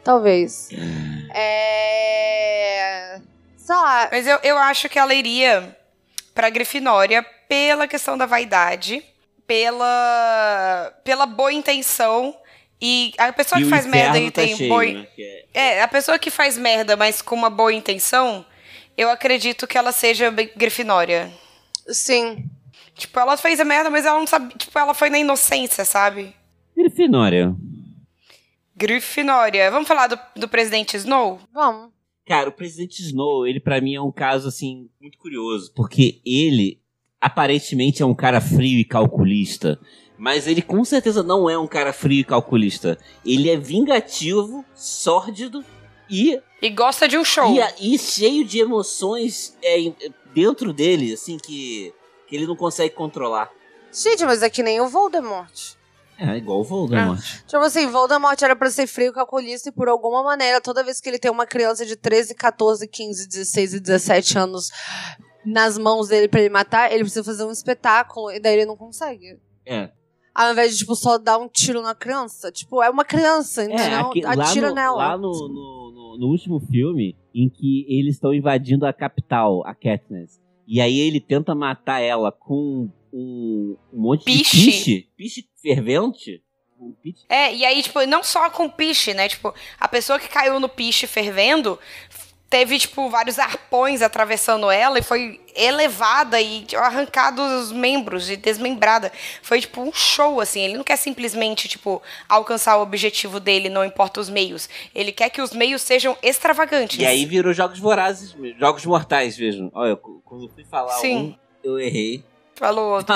Talvez. É. Sei lá. Mas eu, eu acho que ela iria pra Grifinória pela questão da vaidade, pela, pela boa intenção. E a pessoa E que faz merda e tá tem cheio, boa. né? É- É, a pessoa que faz merda, mas com uma boa intenção, eu acredito que ela seja Grifinória. Sim. Tipo, ela fez a merda, mas ela não sabe. Tipo, ela foi na inocência, sabe? Grifinória. Grifinória. Vamos falar do, do presidente Snow? Vamos. Cara, o presidente Snow, ele pra mim é um caso assim muito curioso, porque ele aparentemente é um cara frio e calculista, mas ele com certeza não é um cara frio e calculista. Ele é vingativo, sórdido e E gosta de um show. e, e cheio de emoções é, dentro dele, assim que que ele não consegue controlar. Gente, mas é que nem o Voldemort. É igual o Voldemort. Tipo assim, Voldemort era pra ser frio, calculista e por alguma maneira, toda vez que ele tem uma criança de 13, 14, 15, 16 e 17 anos nas mãos dele pra ele matar, ele precisa fazer um espetáculo e daí ele não consegue. É. Ao invés de, tipo, só dar um tiro na criança. Tipo, é uma criança, É, entendeu? lá, Atira no, nela. lá no, no, no- no último filme, em que eles estão invadindo a capital, a Katniss. E aí ele tenta matar ela com um, um monte Piche. de piche. Piche fervente. Um piche. É, e aí, tipo, não só com piche, né? Tipo, a pessoa que caiu no piche fervendo teve, tipo, vários arpões atravessando ela e foi elevada e tipo, arrancado os membros e desmembrada. Foi, tipo, um show, assim. Ele não quer simplesmente, tipo, alcançar o objetivo dele, não importa os meios. Ele quer que os meios sejam extravagantes. E aí virou Jogos Vorazes, Jogos Mortais mesmo. Olha, quando eu fui falar Sim. um, eu errei. Falou outro.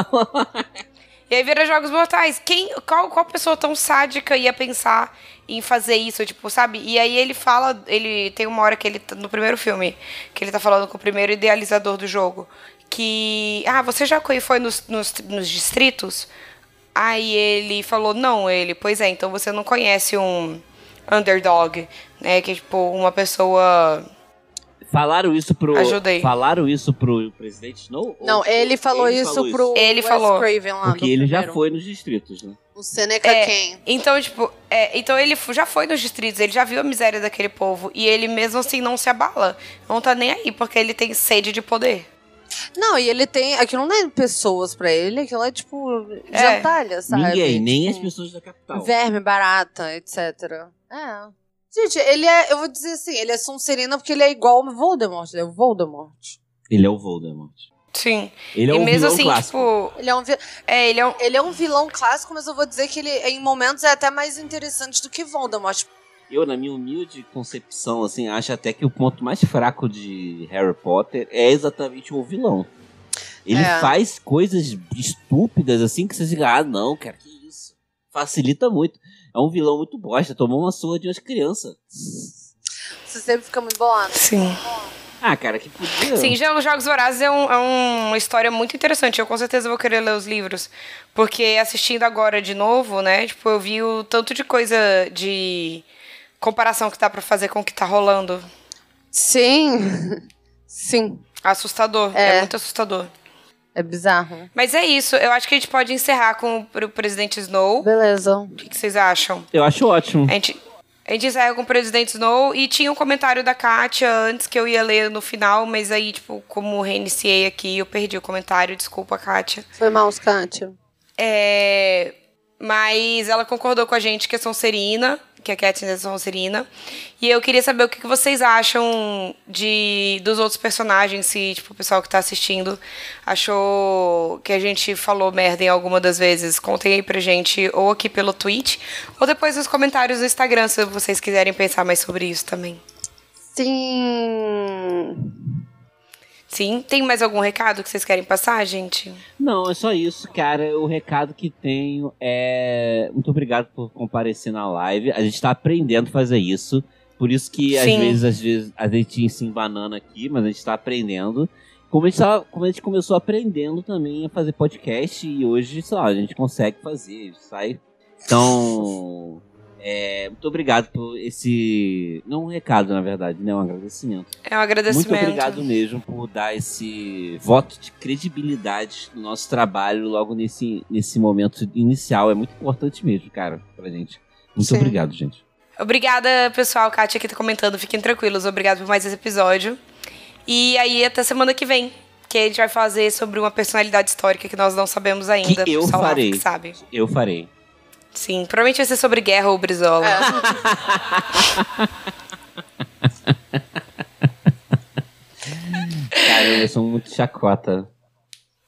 E aí vira jogos mortais. Quem, qual, qual pessoa tão sádica ia pensar em fazer isso, tipo, sabe? E aí ele fala, ele tem uma hora que ele tá- no primeiro filme, que ele tá falando com o primeiro idealizador do jogo, que ah, você já foi nos, nos, nos distritos? Aí ele falou: "Não, ele, pois é, então você não conhece um underdog, né, que é tipo uma pessoa Falaram isso pro. Ajudei. Falaram isso pro presidente Snow? Não, ele falou isso falou pro Ele Wes falou. Craven lá. Porque ele já primeiro. foi nos distritos, né? O Seneca É. quem? Então, tipo, é, então ele já foi nos distritos, ele já viu a miséria daquele povo. E ele mesmo assim não se abala. Não tá nem aí, porque ele tem sede de poder. Não, e ele tem. Aquilo não é pessoas pra ele, aquilo é tipo. É. gentalha, sabe? Ninguém, nem as Tipo, pessoas da capital. Verme, barata, etc. É. Gente, ele é. Eu vou dizer assim, ele é Sonserina porque ele é igual ao Voldemort. Ele é o Voldemort. Ele é o Voldemort. Sim. Ele é e um mesmo vilão assim, clássico. tipo. Ele é um. É, ele é um. Ele é um vilão clássico, mas eu vou dizer que ele, em momentos, é até mais interessante do que Voldemort. Eu, na minha humilde concepção, assim, acho até que o ponto mais fraco de Harry Potter é exatamente o vilão. Ele É. faz coisas estúpidas, assim, que você fica, ah, não, cara, que isso. Facilita muito. É um vilão muito bosta, tomou uma surra de umas crianças. Você sempre fica muito bolado. Sim. Ah, cara, que podia. Sim, já os Jogos Vorazes é, um- é uma história muito interessante. Eu com certeza vou querer ler os livros. Porque assistindo agora de novo, né? Tipo, eu vi o tanto de coisa de comparação que dá pra fazer com o que tá rolando. Sim. Sim. Assustador. É. é muito assustador. É bizarro. Mas é isso. Eu acho que a gente pode encerrar com o pre- presidente Snow. Beleza. O que, que vocês acham? Eu acho ótimo. A gente, a gente encerra com o presidente Snow. E tinha um comentário da Kátia antes que eu ia ler no final, mas aí, tipo, como reiniciei aqui, eu perdi o comentário. Desculpa, Kátia. Foi mal, Kátia. É, mas ela concordou com a gente que é Sonserina, que é Katniss Sonserina. E eu queria saber o que vocês acham de dos outros personagens, se tipo, o pessoal que tá assistindo achou que a gente falou merda em alguma das vezes. Contem aí pra gente, ou aqui pelo tweet, ou depois nos comentários no Instagram, se vocês quiserem pensar mais sobre isso também. Sim. Sim. Tem mais algum recado que vocês querem passar, gente? Não, é só isso, cara. O recado que tenho é. Muito obrigado por comparecer na live. A gente tá aprendendo a fazer isso. Por isso que às vezes, às vezes a gente ensina banana aqui, mas a gente tá aprendendo. Como a, gente tava- como a gente começou aprendendo também a fazer podcast e hoje, sei lá, a gente consegue fazer, sai. Então, é, muito obrigado por esse. Não um recado, na verdade, né? Um agradecimento. É um agradecimento. Muito obrigado mesmo por dar esse voto de credibilidade no nosso trabalho logo nesse, nesse momento inicial. É muito importante mesmo, cara, pra gente. Muito Sim. obrigado, gente. Obrigada, pessoal. Kátia aqui tá comentando. Fiquem tranquilos. Obrigado por mais esse episódio. E aí, até semana que vem. Que a gente vai fazer sobre uma personalidade histórica que nós não sabemos ainda. Que eu farei. que sabe. Eu farei. Sim, provavelmente vai ser sobre guerra ou brisola. Cara, eu sou muito chacota.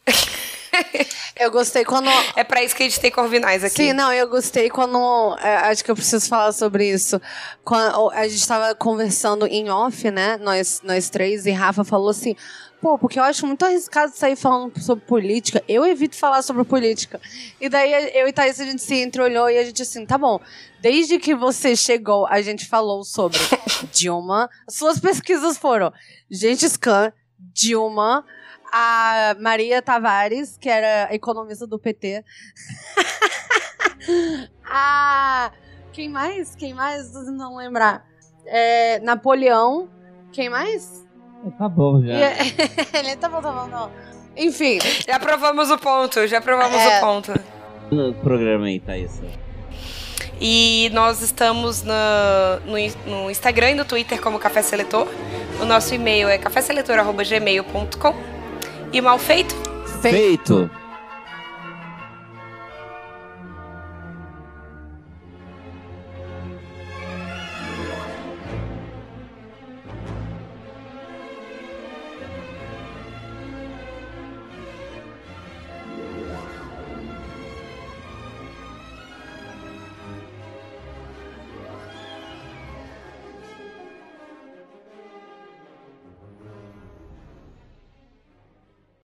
Eu gostei quando. É pra isso que a gente tem corvinais aqui. Sim, não, eu gostei quando. é, acho que eu preciso falar sobre isso. Quando a gente tava conversando em off, né? Nós, nós três, e Rafa falou assim. Pô, porque eu acho muito arriscado sair falando sobre política. Eu evito falar sobre política. E daí eu e Thaís, a gente se entreolhou e a gente assim, tá bom. Desde que você chegou, a gente falou sobre Dilma. Suas pesquisas foram Gengis Khan, Dilma, a Maria Tavares, que era economista do PT. ah, quem mais? Quem mais? Tentando lembrar. É, Napoleão. Quem mais? Tá bom já. E- é- Ele tá bom, tá bom, não. Enfim, Já provamos o ponto, já provamos É. o ponto. No programa aí, Thaís. E nós estamos no, in- no Instagram e no Twitter como Café Seletor. O nosso e-mail é caféseletor.gmail.com. E mal feito? feito. Feito!